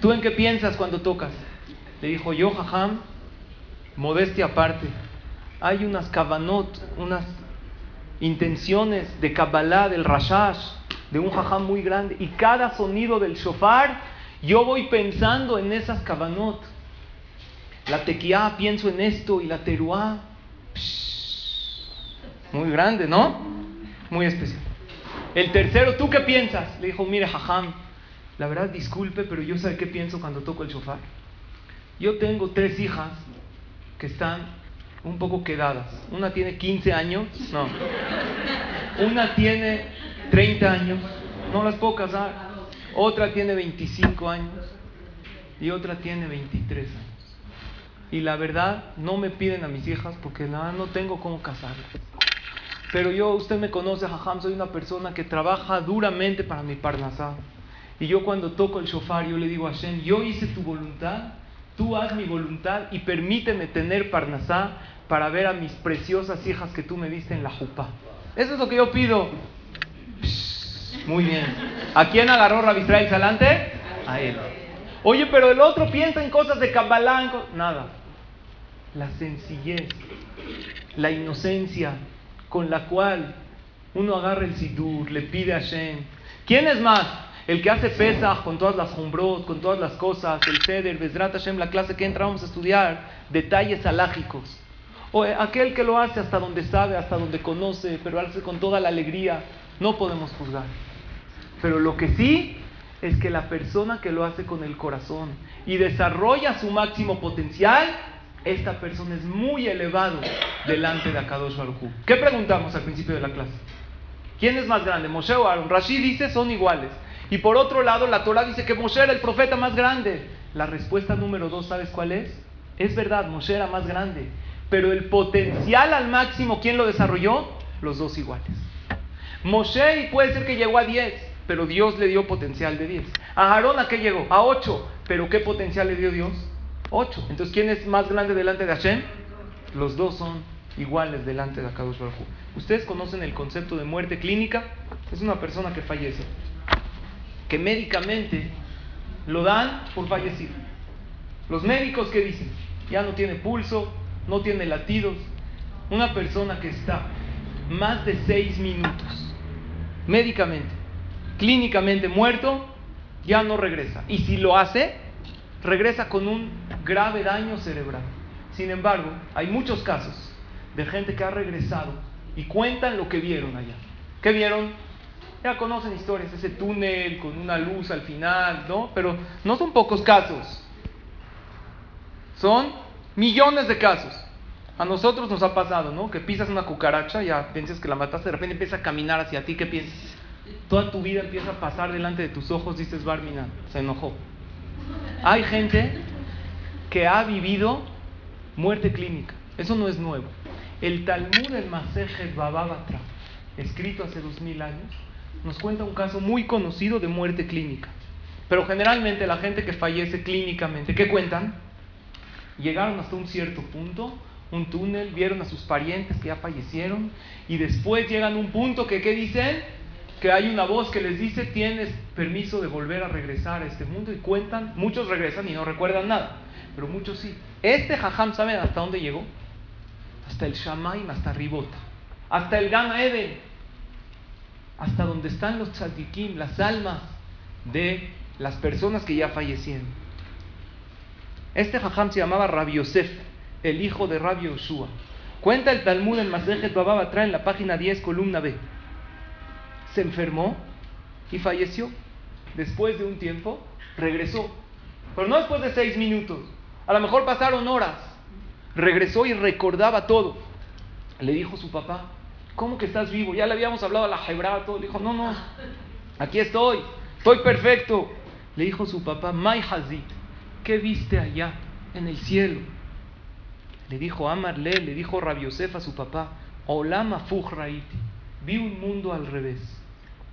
¿Tú en qué piensas cuando tocas? Le dijo yo, jajam, modestia aparte. Hay unas kavanot, unas intenciones de Kabbalah, del Rashash, de un jajam muy grande. Y cada sonido del shofar, yo voy pensando en esas kavanot. La tequiá, pienso en esto, y la teruá. Muy grande, ¿no? Muy especial. El tercero, ¿tú qué piensas? Le dijo, mire, jajam, la verdad, disculpe, pero yo sé qué pienso cuando toco el shofar. Yo tengo tres hijas que están un poco quedadas. Una tiene 15 años, no. Una tiene 30 años, no las puedo casar. Otra tiene 25 años y otra tiene 23 años. Y la verdad, no me piden a mis hijas porque nada, no tengo cómo casarlas. Pero yo, usted me conoce, Jajam, soy una persona que trabaja duramente para mi parnasá. Y yo cuando toco el shofar, yo le digo a Hashem, yo hice tu voluntad, tú haz mi voluntad y permíteme tener parnasá para ver a mis preciosas hijas que tú me diste en la jupa. Eso es lo que yo pido. Muy bien. ¿A quién agarró Rabbi Israel Salante? A él. Oye, pero el otro piensa en cosas de Kabbalah. Nada. La sencillez, la inocencia, con la cual uno agarra el sidur, le pide a Hashem. ¿Quién es más? El que hace Pesach con todas las humbrot, con todas las cosas, el Seder, Bezrat Hashem, la clase que entra, vamos a estudiar detalles alágicos. O aquel que lo hace hasta donde sabe, hasta donde conoce, pero hace con toda la alegría, no podemos juzgar. Pero lo que sí es que la persona que lo hace con el corazón y desarrolla su máximo potencial, esta persona es muy elevado delante de Akadosh Baruj ¿Qué preguntamos al principio de la clase? ¿Quién es más grande, Moshe o Aaron? Rashid dice son iguales. Y por otro lado, la Torah dice que Moshe era el profeta más grande. La respuesta número dos, ¿sabes cuál es? Es verdad, Moshe era más grande. Pero el potencial al máximo, ¿quién lo desarrolló? Los dos iguales. Moshe puede ser que llegó a 10, pero Dios le dio potencial de 10. A Aarón, ¿a qué llegó? A 8. Pero ¿qué potencial le dio Dios? 8. Entonces, ¿quién es más grande delante de Hashem? Los dos son iguales delante de Akadosh Baruj Ustedes conocen el concepto de muerte clínica. Es una persona que fallece, que médicamente lo dan por fallecido. Los médicos que dicen, ya no tiene pulso, no tiene latidos. Una persona que está más de 6 minutos médicamente, clínicamente muerto, ya no regresa. Y si lo hace, regresa con un grave daño cerebral. Sin embargo, hay muchos casos de gente que ha regresado y cuentan lo que vieron allá. ¿Qué vieron? Ya conocen historias, ese túnel con una luz al final, ¿no? Pero no son pocos casos. Son millones de casos. A nosotros nos ha pasado, ¿no? Que pisas una cucaracha, ya piensas que la mataste, de repente empieza a caminar hacia ti, ¿qué piensas? Toda tu vida empieza a pasar delante de tus ojos, dices, Barmina, se enojó. Hay gente que ha vivido muerte clínica. Eso no es nuevo. El Talmud del Masejet Bababatra, escrito hace dos mil años, nos cuenta un caso muy conocido de muerte clínica. Pero generalmente la gente que fallece clínicamente, ¿qué cuentan? Llegaron hasta un cierto punto, un túnel, vieron a sus parientes que ya fallecieron y después llegan a un punto que, ¿qué dicen? Que hay una voz que les dice, tienes permiso de volver a regresar a este mundo y cuentan, muchos regresan y no recuerdan nada, pero muchos sí. Este jajam, ¿saben hasta dónde llegó? Hasta el Shamaim, hasta Ribota, hasta el Gan Eden, hasta donde están los tzadikim, las almas de las personas que ya fallecieron. Este jajam se llamaba Rabbi Yosef, el hijo de Rabbi Yoshua. Cuenta el Talmud en Masejet Bababa, trae en la página 10, columna B. Se enfermó y falleció. Después de un tiempo, regresó. Pero no después de seis minutos. A lo mejor pasaron horas. Regresó y recordaba todo. Le dijo su papá, ¿cómo que estás vivo? Ya le habíamos hablado a la Hebra, todo. Le dijo, no, no, aquí estoy, estoy perfecto. Le dijo su papá, Mai Hazit, ¿qué viste allá en el cielo? Le dijo Amarle, le dijo Rabiosef a su papá, Olama Raiti, vi un mundo al revés.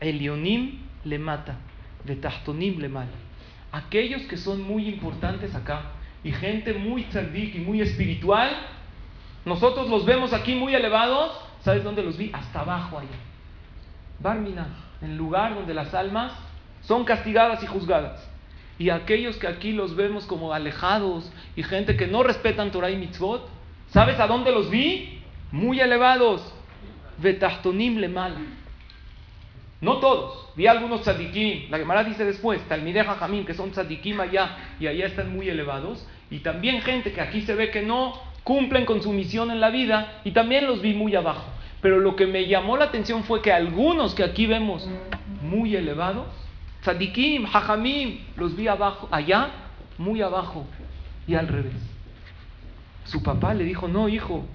Elionim le mata, Betahtonim le mala. Aquellos que son muy importantes acá y gente muy tzadik y muy espiritual, nosotros los vemos aquí muy elevados. ¿Sabes dónde los vi? Hasta abajo allá. Barmina, el lugar donde las almas son castigadas y juzgadas. Y aquellos que aquí los vemos como alejados y gente que no respetan Torah y mitzvot, ¿sabes a dónde los vi? Muy elevados. Betahtonim le mal. No todos. Vi algunos tzadikim. La Gemara dice después, Talmideh Jamín, que son tzadikim allá y allá están muy elevados. Y también gente que aquí se ve que no cumplen con su misión en la vida y también los vi muy abajo. Pero lo que me llamó la atención fue que algunos que aquí vemos muy elevados, tzadikim, hajamim, los vi abajo, allá, muy abajo y al revés. Su papá le dijo, no hijo,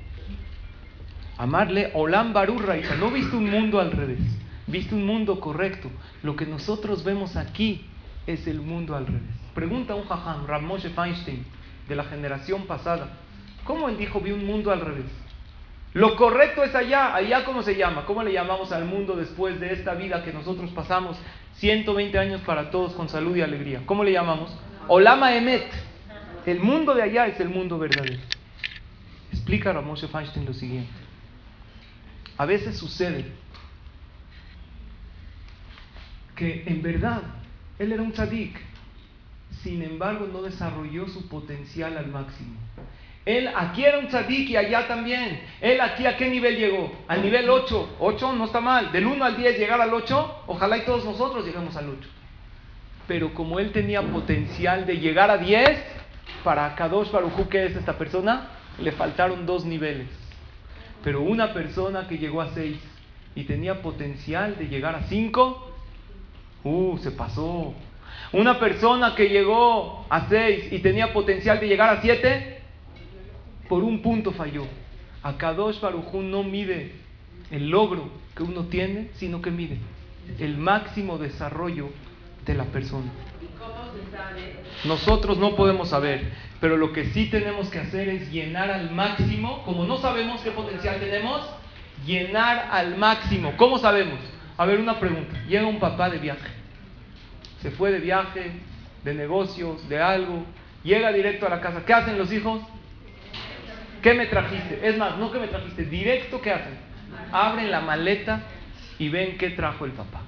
amarle, Olam Barurra, no viste un mundo al revés, viste un mundo correcto. Lo que nosotros vemos aquí es el mundo al revés. Pregunta un jajam, Ramoshe Feinstein, de la generación pasada, ¿cómo él dijo vi un mundo al revés? Lo correcto es allá. Allá, ¿cómo se llama? ¿Cómo le llamamos al mundo después de esta vida que nosotros pasamos 120 años para todos con salud y alegría? ¿Cómo le llamamos? Olama Emet. El mundo de allá es el mundo verdadero. Explica Ramoshe Feinstein lo siguiente. A veces sucede que en verdad él era un tzadik, sin embargo no desarrolló su potencial al máximo. Él aquí era un tzadik y allá también. Él aquí a qué nivel llegó? Al nivel 8. 8 no está mal. Del 1 al 10 llegar al 8, ojalá y todos nosotros lleguemos al 8. Pero como él tenía potencial de llegar a 10, para Kadosh Baruchu, que es esta persona, le faltaron dos niveles. Pero una persona que llegó a 6 y tenía potencial de llegar a 5, uh, se pasó. Una persona que llegó a 6 y tenía potencial de llegar a 7, por un punto falló. Akadosh Barujú no mide el logro que uno tiene, sino que mide el máximo desarrollo de la persona. Nosotros no podemos saber, pero lo que sí tenemos que hacer es llenar al máximo, como no sabemos qué potencial tenemos, llenar al máximo. ¿Cómo sabemos? A ver, una pregunta. Llega un papá de viaje. Se fue de viaje, de negocios, de algo. Llega directo a la casa. ¿Qué hacen los hijos? ¿Qué me trajiste? Es más, no que me trajiste, directo, ¿qué hacen? Abren la maleta y ven qué trajo el papá.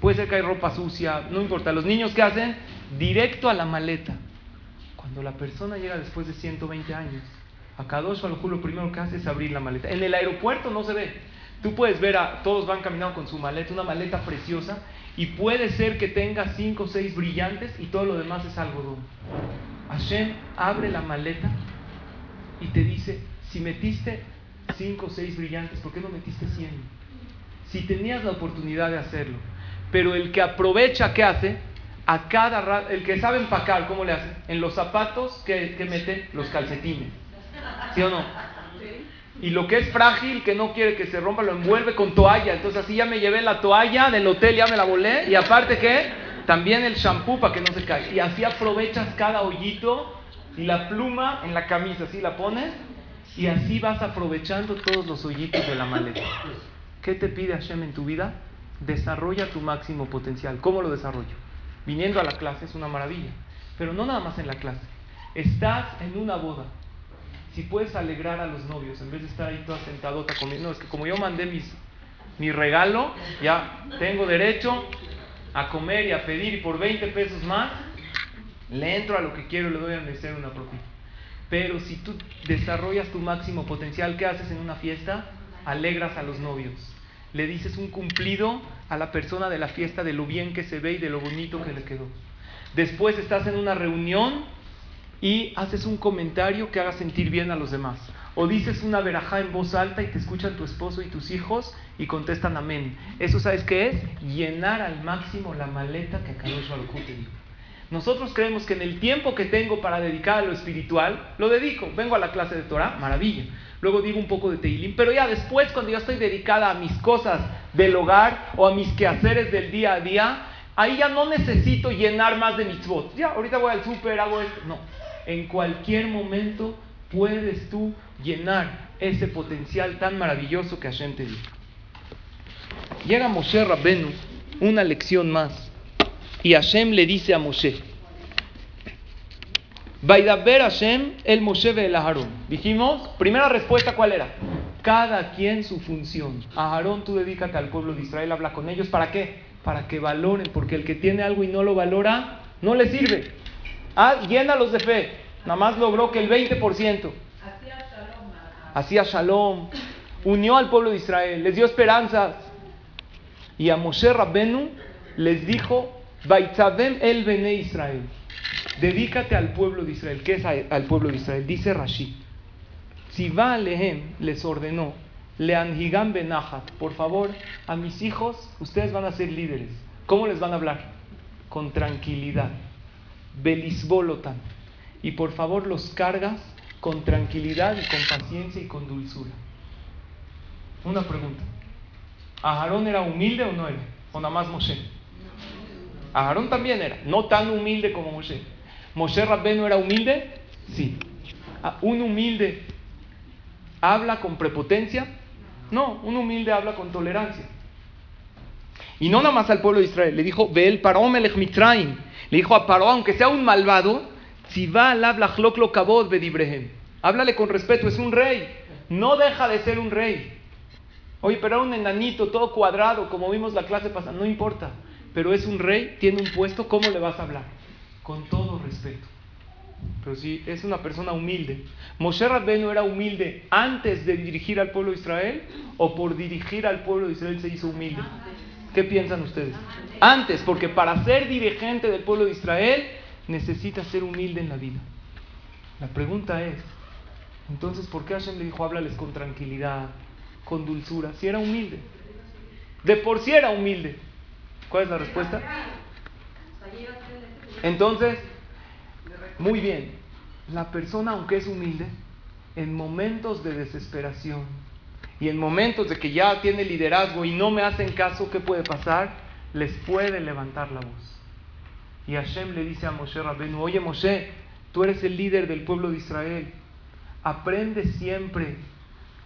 Puede ser que hay ropa sucia, no importa. Los niños, ¿qué hacen? Directo a la maleta. Cuando la persona llega después de 120 años, a Kadosh Baruj lo primero que hace es abrir la maleta. En el aeropuerto no se ve. Tú puedes ver a todos van caminando con su maleta, una maleta preciosa, y puede ser que tenga 5 o 6 brillantes y todo lo demás es algodón. Hashem abre la maleta y te dice, si metiste 5 o 6 brillantes, ¿por qué no metiste 100? Si tenías la oportunidad de hacerlo. Pero el que aprovecha, ¿qué hace? A cada rato, el que sabe empacar, ¿cómo le hace? En los zapatos, ¿qué, mete? Los calcetines. ¿Sí o no? Y lo que es frágil, que no quiere que se rompa, lo envuelve con toalla. Entonces así ya me llevé la toalla del hotel, ya me la volé. Y aparte, ¿qué? También el shampoo para que no se caiga. Y así aprovechas cada hoyito y la pluma en la camisa, así la pones y así vas aprovechando todos los hoyitos de la maleta. ¿Qué te pide Hashem en tu vida? Desarrolla tu máximo potencial. ¿Cómo lo desarrollo? Viniendo a la clase es una maravilla, pero no nada más en la clase. Estás en una boda. Si puedes alegrar a los novios en vez de estar ahí toda sentadota comiendo, no, es que como yo mandé mis, mi regalo, ya tengo derecho a comer y a pedir y por 20 pesos más le entro a lo que quiero y le doy a merecer una propina. Pero si tú desarrollas tu máximo potencial, ¿qué haces en una fiesta? Alegras a los novios. Le dices un cumplido a la persona de la fiesta de lo bien que se ve y de lo bonito que le quedó. Después estás en una reunión y haces un comentario que haga sentir bien a los demás. O dices una verajá en voz alta y te escuchan tu esposo y tus hijos y contestan amén. Eso sabes qué es? Llenar al máximo la maleta que Kadosh Baruj te dio. Nosotros creemos que en el tiempo que tengo para dedicar a lo espiritual, lo dedico. Vengo a la clase de Torah, maravilla. Luego digo un poco de Teilim, pero ya después cuando ya estoy dedicada a mis cosas del hogar o a mis quehaceres del día a día, ahí ya no necesito llenar más de mitzvot. Ya, ahorita voy al súper, hago esto. No, en cualquier momento puedes tú llenar ese potencial tan maravilloso que Hashem te dio. Llega Moshe Rabbenu, una lección más, y Hashem le dice a Moshe, Vaidaber Hashem el Moshe el Aharón. Dijimos, primera respuesta, ¿cuál era? Cada quien su función. A Aarón tú dedícate al pueblo de Israel, habla con ellos, ¿para qué? Para que valoren, porque el que tiene algo y no lo valora, no le sirve. Ah, llénalos de fe. Nada más logró que el 20% hacía shalom, unió al pueblo de Israel, les dio esperanzas. Y a Moshe Rabbenu les dijo, Baitzavem el Bene Israel, dedícate al pueblo de Israel. ¿Qué es al pueblo de Israel? Dice Rashi, va Lehem les ordenó, por favor, a mis hijos, ustedes van a ser líderes. ¿Cómo les van a hablar? Con tranquilidad. Belisbolotan. Y por favor los cargas con tranquilidad y con paciencia y con dulzura. Una pregunta. ¿Aarón era humilde o no era? ¿O nada más Moshe? Aarón también era, no tan humilde como Moshe. ¿Moshe Rabbenu era humilde? Sí. Ah, ¿Un humilde habla con prepotencia? No, un humilde habla con tolerancia. Y no nada más al pueblo de Israel, le dijo, ve el Paró Melech Mitraim. Le dijo a Paró, aunque sea un malvado, Háblale con respeto, es un rey. No deja de ser un rey. Oye, pero era un enanito todo cuadrado, como vimos la clase pasada, no importa. Pero es un rey, tiene un puesto, ¿cómo le vas a hablar? Con todo respeto. Pero si es una persona humilde. ¿Moshe Rabbenu era humilde antes de dirigir al pueblo de Israel o por dirigir al pueblo de Israel se hizo humilde? ¿Qué piensan ustedes? Antes, porque para ser dirigente del pueblo de Israel necesita ser humilde en la vida. La pregunta es, entonces, ¿por qué Hashem le dijo, háblales con tranquilidad, con dulzura? Si era humilde. De por sí era humilde. ¿Cuál es la respuesta? Entonces, muy bien, la persona, aunque es humilde, en momentos de desesperación y en momentos de que ya tiene liderazgo y no me hacen caso, ¿qué puede pasar? Les puede levantar la voz. Y Hashem le dice a Moshe Rabbenu, oye Moshe, tú eres el líder del pueblo de Israel. Aprende siempre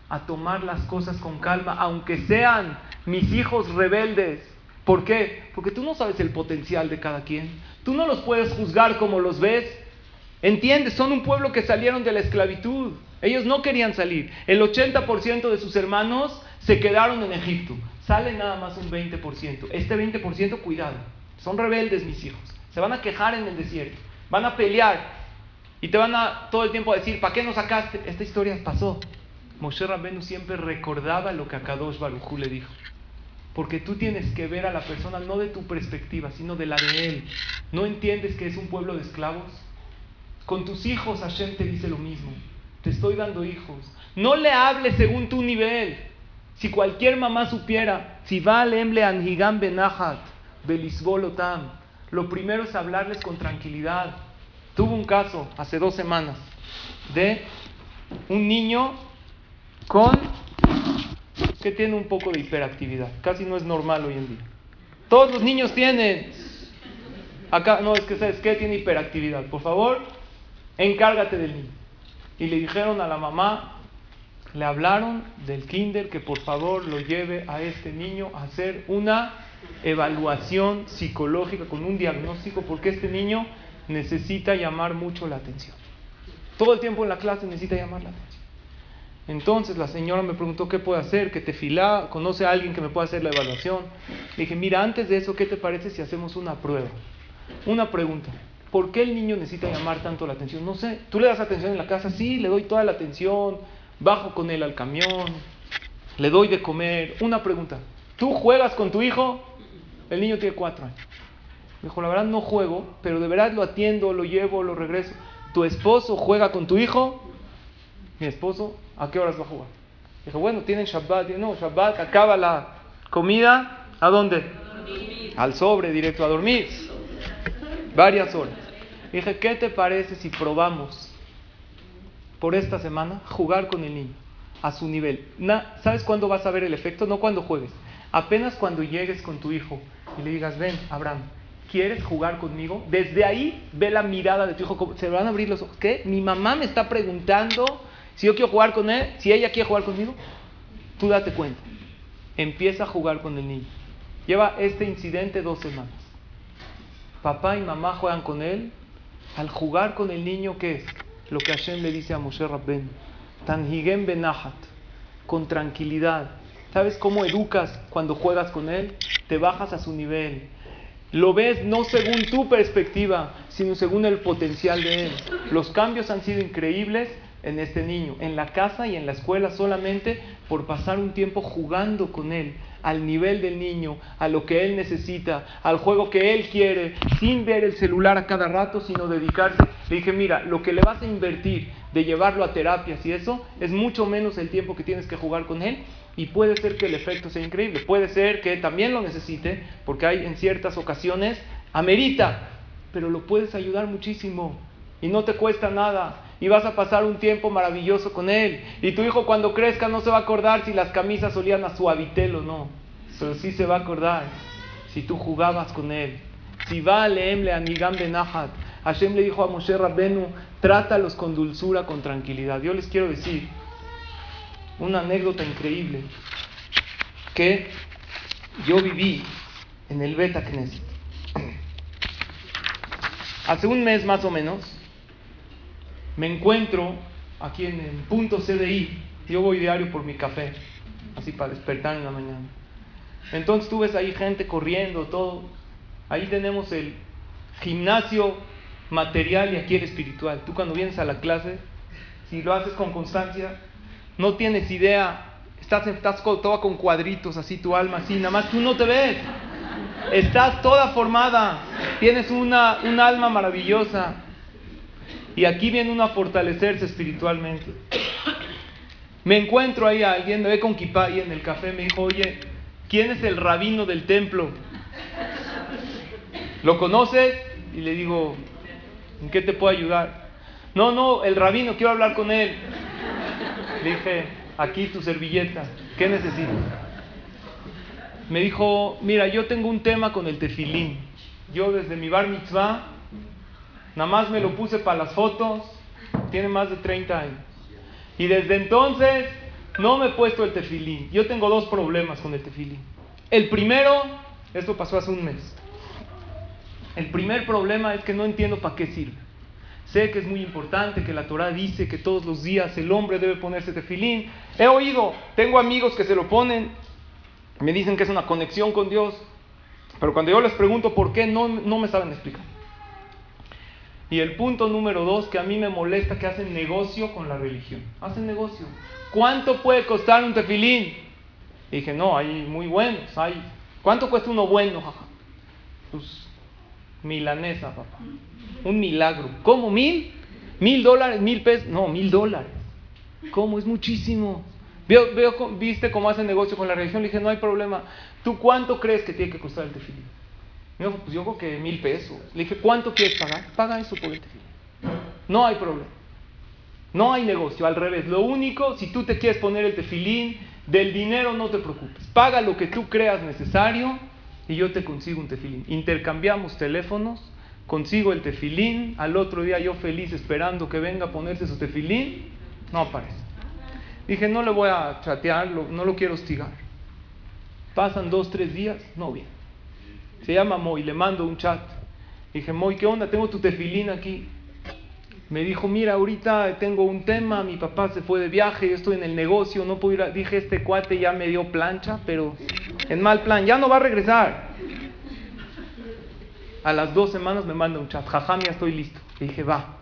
a tomar las cosas con calma, aunque sean mis hijos rebeldes. ¿Por qué? Porque tú no sabes el potencial de cada quien. Tú no los puedes juzgar como los ves. Entiendes, son un pueblo que salieron de la esclavitud. Ellos no querían salir. El 80% de sus hermanos se quedaron en Egipto. Sale nada más un 20%. Este 20%, cuidado. Son rebeldes mis hijos. Se van a quejar en el desierto, van a pelear y te van a todo el tiempo a decir, ¿para qué nos sacaste? Esta historia pasó. Moshe Rabbenu siempre recordaba lo que a Kadosh Barujú le dijo. Porque tú tienes que ver a la persona no de tu perspectiva, sino de la de él. ¿No entiendes que es un pueblo de esclavos? Con tus hijos Hashem te dice lo mismo. Te estoy dando hijos. No le hables según tu nivel. Si cualquier mamá supiera, si va emble anhigam benahat, belisbolotam, lo primero es hablarles con tranquilidad. Tuvo un caso hace dos semanas de un niño con que tiene un poco de hiperactividad. Casi no es normal hoy en día. Todos los niños tienen. Acá, no, es que sabes que tiene hiperactividad. Por favor, encárgate del niño. Y le dijeron a la mamá, le hablaron del kinder que por favor lo lleve a este niño a hacer una evaluación psicológica, con un diagnóstico, porque este niño necesita llamar mucho la atención. Todo el tiempo en la clase necesita llamar la atención. Entonces la señora me preguntó qué puedo hacer, que te fila, conoce a alguien que me pueda hacer la evaluación. Le dije, mira, antes de eso, ¿qué te parece si hacemos una prueba? Una pregunta. ¿Por qué el niño necesita llamar tanto la atención? No sé, ¿tú le das atención en la casa? Sí, le doy toda la atención, bajo con él al camión, le doy de comer. Una pregunta, ¿tú juegas con tu hijo? El niño tiene cuatro años. Dijo, la verdad no juego, pero de verdad lo atiendo, lo llevo, lo regreso. ¿Tu esposo juega con tu hijo? Mi esposo, ¿a qué horas va a jugar? Dijo, bueno, tienen Shabbat. no, Shabbat, acaba la comida, ¿a dónde? Al sobre, directo a dormir. Varias horas. Dije, ¿qué te parece si probamos por esta semana jugar con el niño a su nivel? ¿Sabes cuándo vas a ver el efecto? No cuando juegues. Apenas cuando llegues con tu hijo y le digas, ven, Abraham, ¿quieres jugar conmigo? Desde ahí ve la mirada de tu hijo, se van a abrir los ojos. ¿Qué? Mi mamá me está preguntando si yo quiero jugar con él, si ella quiere jugar conmigo, tú date cuenta. Empieza a jugar con el niño. Lleva este incidente dos semanas. Papá y mamá juegan con él. Al jugar con el niño, ¿qué es? Lo que Hashem le dice a Moshe Rabben. Tanhigem benahat. Con tranquilidad. ¿Sabes cómo educas cuando juegas con él? Te bajas a su nivel. Lo ves no según tu perspectiva, sino según el potencial de él. Los cambios han sido increíbles en este niño, en la casa y en la escuela solamente por pasar un tiempo jugando con él, al nivel del niño, a lo que él necesita, al juego que él quiere, sin ver el celular a cada rato, sino dedicarse. Le dije, mira, lo que le vas a invertir de llevarlo a terapias y eso, es mucho menos el tiempo que tienes que jugar con él y puede ser que el efecto sea increíble, puede ser que también lo necesite, porque hay en ciertas ocasiones, amerita, pero lo puedes ayudar muchísimo y no te cuesta nada y vas a pasar un tiempo maravilloso con él. Y tu hijo cuando crezca no se va a acordar si las camisas olían a suavitel o no, pero sí se va a acordar si tú jugabas con él. Si va a leemle a Nigam Benahat, Hashem le dijo a Moshe Rabbenu, trátalos con dulzura, con tranquilidad. Yo les quiero decir una anécdota increíble que yo viví en el Beta Knesset. [CLEARS THROAT] Hace un mes más o menos, me encuentro aquí en el punto CDI. Yo voy diario por mi café, así para despertar en la mañana. Entonces tú ves ahí gente corriendo, todo. Ahí tenemos el gimnasio material y aquí el espiritual. Tú cuando vienes a la clase, si lo haces con constancia, no tienes idea, estás, estás toda con cuadritos, así tu alma, así, nada más tú no te ves. Estás toda formada, tienes una, un alma maravillosa. Y aquí viene uno a fortalecerse espiritualmente. Me encuentro ahí a alguien, me ve con kipá ahí en el café, me dijo, oye, ¿quién es el rabino del templo? ¿Lo conoces? Y le digo, ¿en qué te puedo ayudar? No, no, el rabino, quiero hablar con él. Le dije, aquí tu servilleta, ¿qué necesitas? Me dijo, mira, yo tengo un tema con el tefilín. Yo desde mi bar mitzvah Nada más me lo puse para las fotos. Tiene más de 30 años. Y desde entonces no me he puesto el tefilín. Yo tengo dos problemas con el tefilín. El primero, esto pasó hace un mes. El primer problema es que no entiendo para qué sirve. Sé que es muy importante, que la Torah dice que todos los días el hombre debe ponerse tefilín. He oído, tengo amigos que se lo ponen, me dicen que es una conexión con Dios, pero cuando yo les pregunto por qué, no, no me saben explicar. Y el punto número dos que a mí me molesta que hacen negocio con la religión. Hacen negocio. ¿Cuánto puede costar un tefilín? dije, no, hay muy buenos. Hay. ¿Cuánto cuesta uno bueno, Pues milanesa, papá. Un milagro. ¿Cómo? ¿Mil? ¿Mil dólares? ¿Mil pesos? No, mil dólares. ¿Cómo? Es muchísimo. Veo, veo, ¿Viste cómo hacen negocio con la religión? Le dije, no hay problema. ¿Tú cuánto crees que tiene que costar el tefilín? Me dijo, pues yo creo que mil pesos. Le dije, ¿cuánto quieres pagar? Paga eso por el tefilín. No hay problema. No hay negocio, al revés. Lo único, si tú te quieres poner el tefilín, del dinero no te preocupes. Paga lo que tú creas necesario y yo te consigo un tefilín. Intercambiamos teléfonos, consigo el tefilín. Al otro día yo feliz esperando que venga a ponerse su tefilín, no aparece. Dije, no le voy a chatear, no lo quiero hostigar. Pasan dos, tres días, no viene. Se llama Moy, le mando un chat. Dije, Moy, ¿qué onda? Tengo tu tefilín aquí. Me dijo, mira, ahorita tengo un tema, mi papá se fue de viaje, yo estoy en el negocio, no puedo ir. Dije, este cuate ya me dio plancha, pero en mal plan, ya no va a regresar. A las dos semanas me manda un chat, jajam, ya estoy listo. Le dije, va.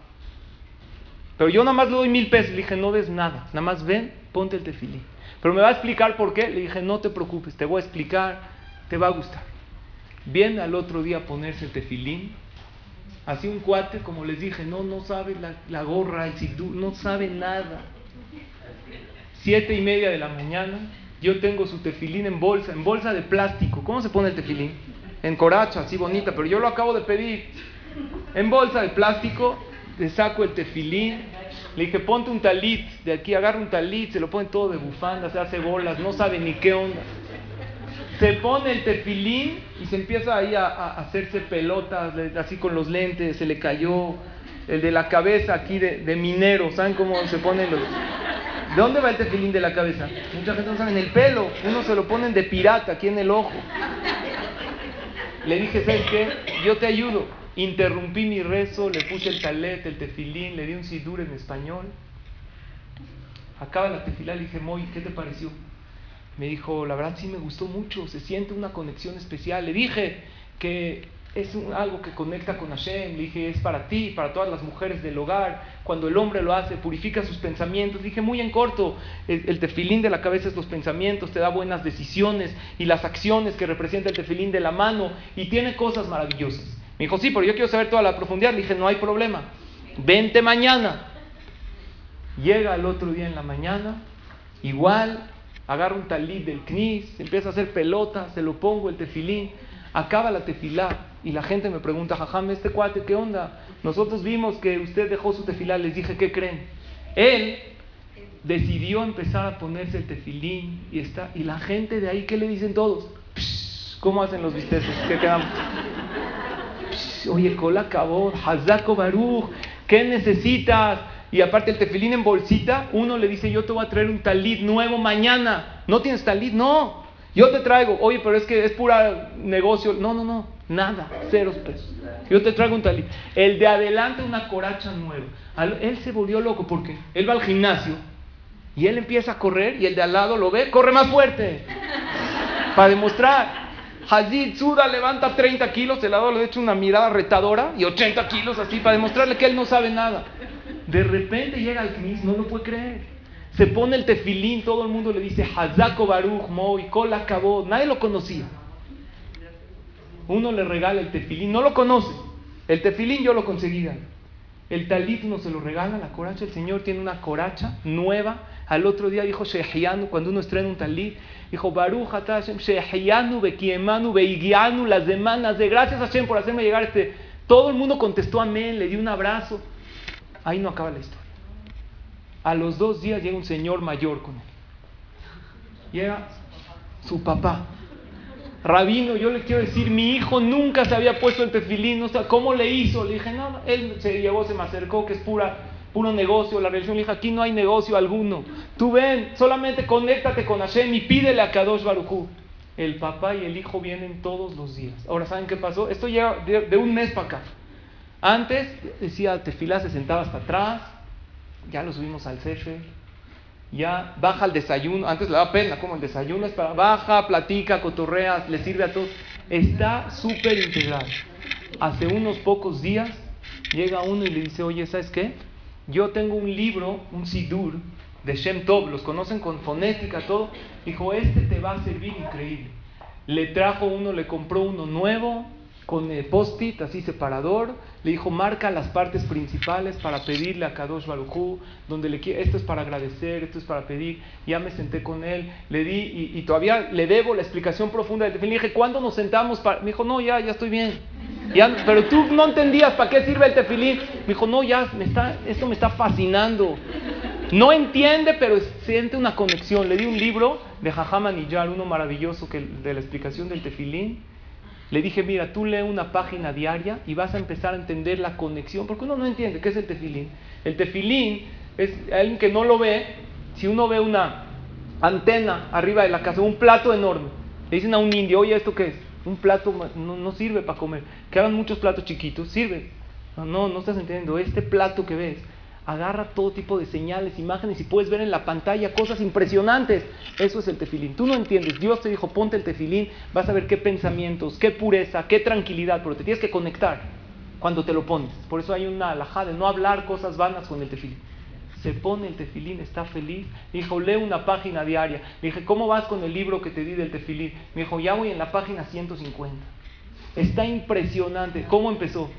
Pero yo nada más le doy mil pesos. Le dije, no des nada, nada más ven, ponte el tefilín. Pero me va a explicar por qué. Le dije, no te preocupes, te voy a explicar, te va a gustar. Viene al otro día a ponerse el tefilín. Así un cuate, como les dije, no, no sabe la, gorra, el sidú, no sabe nada. Siete y media de la mañana, yo tengo su tefilín en bolsa, en bolsa de plástico. ¿Cómo se pone el tefilín? En coracha, así bonita, pero yo lo acabo de pedir. En bolsa de plástico, le saco el tefilín, le dije, ponte un talit, de aquí agarra un talit, se lo pone todo de bufanda, se hace bolas, no sabe ni qué onda. Se pone el tefilín y se empieza ahí a, hacerse pelotas, así con los lentes, se le cayó el de la cabeza aquí de, minero, ¿saben cómo se ponen los... ¿De dónde va el tefilín de la cabeza? Mucha gente no sabe, en el pelo, uno se lo ponen de pirata aquí en el ojo. Le dije, ¿sabes qué? Yo te ayudo Interrumpí mi rezo, le puse el talet, el tefilín, le di un sidur en español. Acaba la tefilá, le dije, Moy, ¿qué te pareció? Me dijo, la verdad sí me gustó mucho, se siente una conexión especial. Le dije que es algo que conecta con Hashem. Le dije, es para ti, para todas las mujeres del hogar. Cuando el hombre lo hace, purifica sus pensamientos. Dije, muy en corto, el, el, tefilín de la cabeza es los pensamientos, te da buenas decisiones y las acciones que representa el tefilín de la mano y tiene cosas maravillosas. Me dijo, sí, pero yo quiero saber toda la profundidad. Le dije, no hay problema. Vente mañana. Llega el otro día en la mañana, igual, agarra un talit del knis, empieza a hacer pelota, se lo pongo el tefilín, acaba la tefilá y la gente me pregunta, jajam, este cuate, ¿qué onda? Nosotros vimos que usted dejó su tefilá, les dije, ¿qué creen? Él decidió empezar a ponerse el tefilín y está, y la gente de ahí, ¿qué le dicen todos? ¿Cómo hacen los visteces? ¿Qué quedamos? oye, cola acabó, Hazako Baruch, ¿qué necesitas? Y aparte el tefilín en bolsita, uno le dice, yo te voy a traer un talit nuevo mañana. ¿No tienes talit? No. Yo te traigo, oye, pero es que es pura negocio. No, no, no, nada, ceros pesos. Yo te traigo un talit. El de adelante una coracha nueva. Él se volvió loco porque él va al gimnasio y él empieza a correr y el de al lado lo ve, corre más fuerte. [LAUGHS] Para demostrar. Hazid Suda levanta 30 kilos, el lado le echa una mirada retadora y 80 kilos así para demostrarle que él no sabe nada. De repente llega al Knis, no lo puede creer. Se pone el tefilín, todo el mundo le dice Hazako Baruch Moi, Kol acabó, nadie lo conocía. Uno le regala el tefilín, no lo conoce. El tefilín yo lo conseguía. El talit uno se lo regala, la coracha, el Señor tiene una coracha nueva. Al otro día dijo Shehianu, cuando uno estrena un talit, Dijo, Baruch Hashem, Shehiyanu, Bekiemanu, Beigianu, las semanas de gracias a Hashem por hacerme llegar este. Todo el mundo contestó amén, le dio un abrazo. Ahí no acaba la historia. A los dos días llega un señor mayor con él. Llega su papá. Rabino, yo le quiero decir, mi hijo nunca se había puesto el tefilín, no sé cómo le hizo. Le dije, nada, él se llevó, se me acercó, que es pura puro negocio. La religión le dijo, aquí no hay negocio alguno. Tú ven, solamente conéctate con Hashem y pídele a Kadosh Baruchu. El papá y el hijo vienen todos los días. Ahora, ¿saben qué pasó? Esto ya de, un mes para acá. Antes decía, tefilá se sentaba hasta atrás, ya lo subimos al cefe, ya baja el desayuno, antes le da pena, como el desayuno es para, baja, platica, cotorreas, le sirve a todos. Está súper integrado. Hace unos pocos días llega uno y le dice, oye, ¿sabes qué? yo tengo un libro, un Sidur, de Shem Tov, los conocen con fonética, todo. Dijo, este te va a servir increíble. Le trajo uno, le compró uno nuevo, con post-it, así separador. Le dijo, marca las partes principales para pedirle a Kadosh Baruchú, donde le esto es para agradecer, esto es para pedir. Ya me senté con él, le di, y, todavía le debo la explicación profunda del tefilín. Le dije, ¿cuándo nos sentamos? Para? Me dijo, no, ya, ya estoy bien pero tú no entendías para qué sirve el tefilín. Me dijo, no, ya, me está, esto me está fascinando. No entiende, pero siente una conexión. Le di un libro de Jajama Niyar, uno maravilloso que, de la explicación del tefilín. Le dije, mira, tú lee una página diaria y vas a empezar a entender la conexión, porque uno no entiende qué es el tefilín. El tefilín es alguien que no lo ve. Si uno ve una antena arriba de la casa, un plato enorme, le dicen a un indio, oye, ¿esto qué es? Un plato no, sirve para comer. Que hagan muchos platos chiquitos, sirve. No, no, no estás entendiendo. Este plato que ves, agarra todo tipo de señales, imágenes y puedes ver en la pantalla cosas impresionantes. Eso es el tefilín. Tú no entiendes. Dios te dijo, ponte el tefilín, vas a ver qué pensamientos, qué pureza, qué tranquilidad, pero te tienes que conectar cuando te lo pones. Por eso hay una alajá de no hablar cosas vanas con el tefilín. Se pone el tefilín, está feliz. Me dijo, lee una página diaria. Le dije, ¿cómo vas con el libro que te di del tefilín? Me dijo, ya voy en la página 150. Está impresionante. ¿Cómo empezó?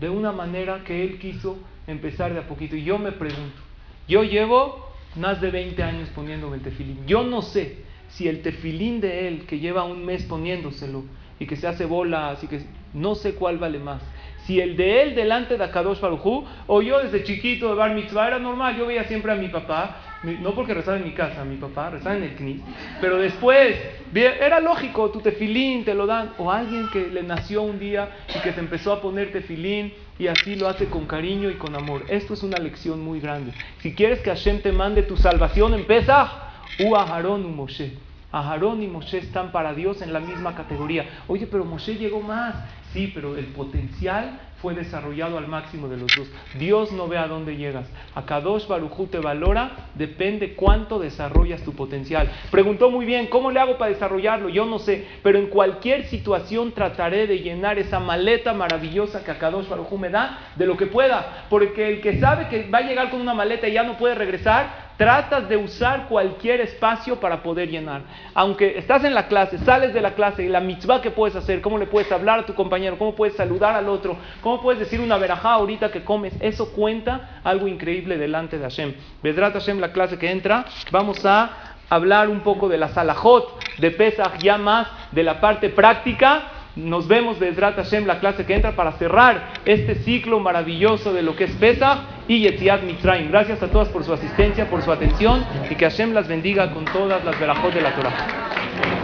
De una manera que él quiso empezar de a poquito. Y yo me pregunto, yo llevo más de 20 años poniéndome el tefilín. Yo no sé si el tefilín de él, que lleva un mes poniéndoselo y que se hace bola, así que no sé cuál vale más. Si el de él delante de Akadosh Baruj o yo desde chiquito de Bar Mitzvah era normal, yo veía siempre a mi papá no porque rezaba en mi casa, mi papá rezaba en el CNIS, pero después era lógico, tu tefilín te lo dan, o alguien que le nació un día y que se empezó a poner tefilín y así lo hace con cariño y con amor. Esto es una lección muy grande. Si quieres que Hashem te mande tu salvación, empieza, u Aharón u Moshe. Aharón y Moshe están para Dios en la misma categoría. Oye, pero Moshe llegó más. Sí, pero el potencial fue desarrollado al máximo de los dos. Dios no ve a dónde llegas. A Kadosh Barujú te valora, depende cuánto desarrollas tu potencial. Preguntó muy bien, ¿cómo le hago para desarrollarlo? Yo no sé, pero en cualquier situación trataré de llenar esa maleta maravillosa que a Kadosh Barujú me da de lo que pueda. Porque el que sabe que va a llegar con una maleta y ya no puede regresar, tratas de usar cualquier espacio para poder llenar. Aunque estás en la clase, sales de la clase y la mitzvah que puedes hacer, cómo le puedes hablar a tu compañero, cómo puedes saludar al otro, cómo puedes decir una verajá ahorita que comes, eso cuenta algo increíble delante de Hashem. Vedrat Hashem, la clase que entra, vamos a hablar un poco de la salahot de Pesach, ya más de la parte práctica nos vemos, Bezrat Hashem, la clase que entra para cerrar este ciclo maravilloso de lo que es Pesach y Yetziat Mitzrayim. Gracias a todas por su asistencia, por su atención y que Hashem las bendiga con todas las verajot de la Torah.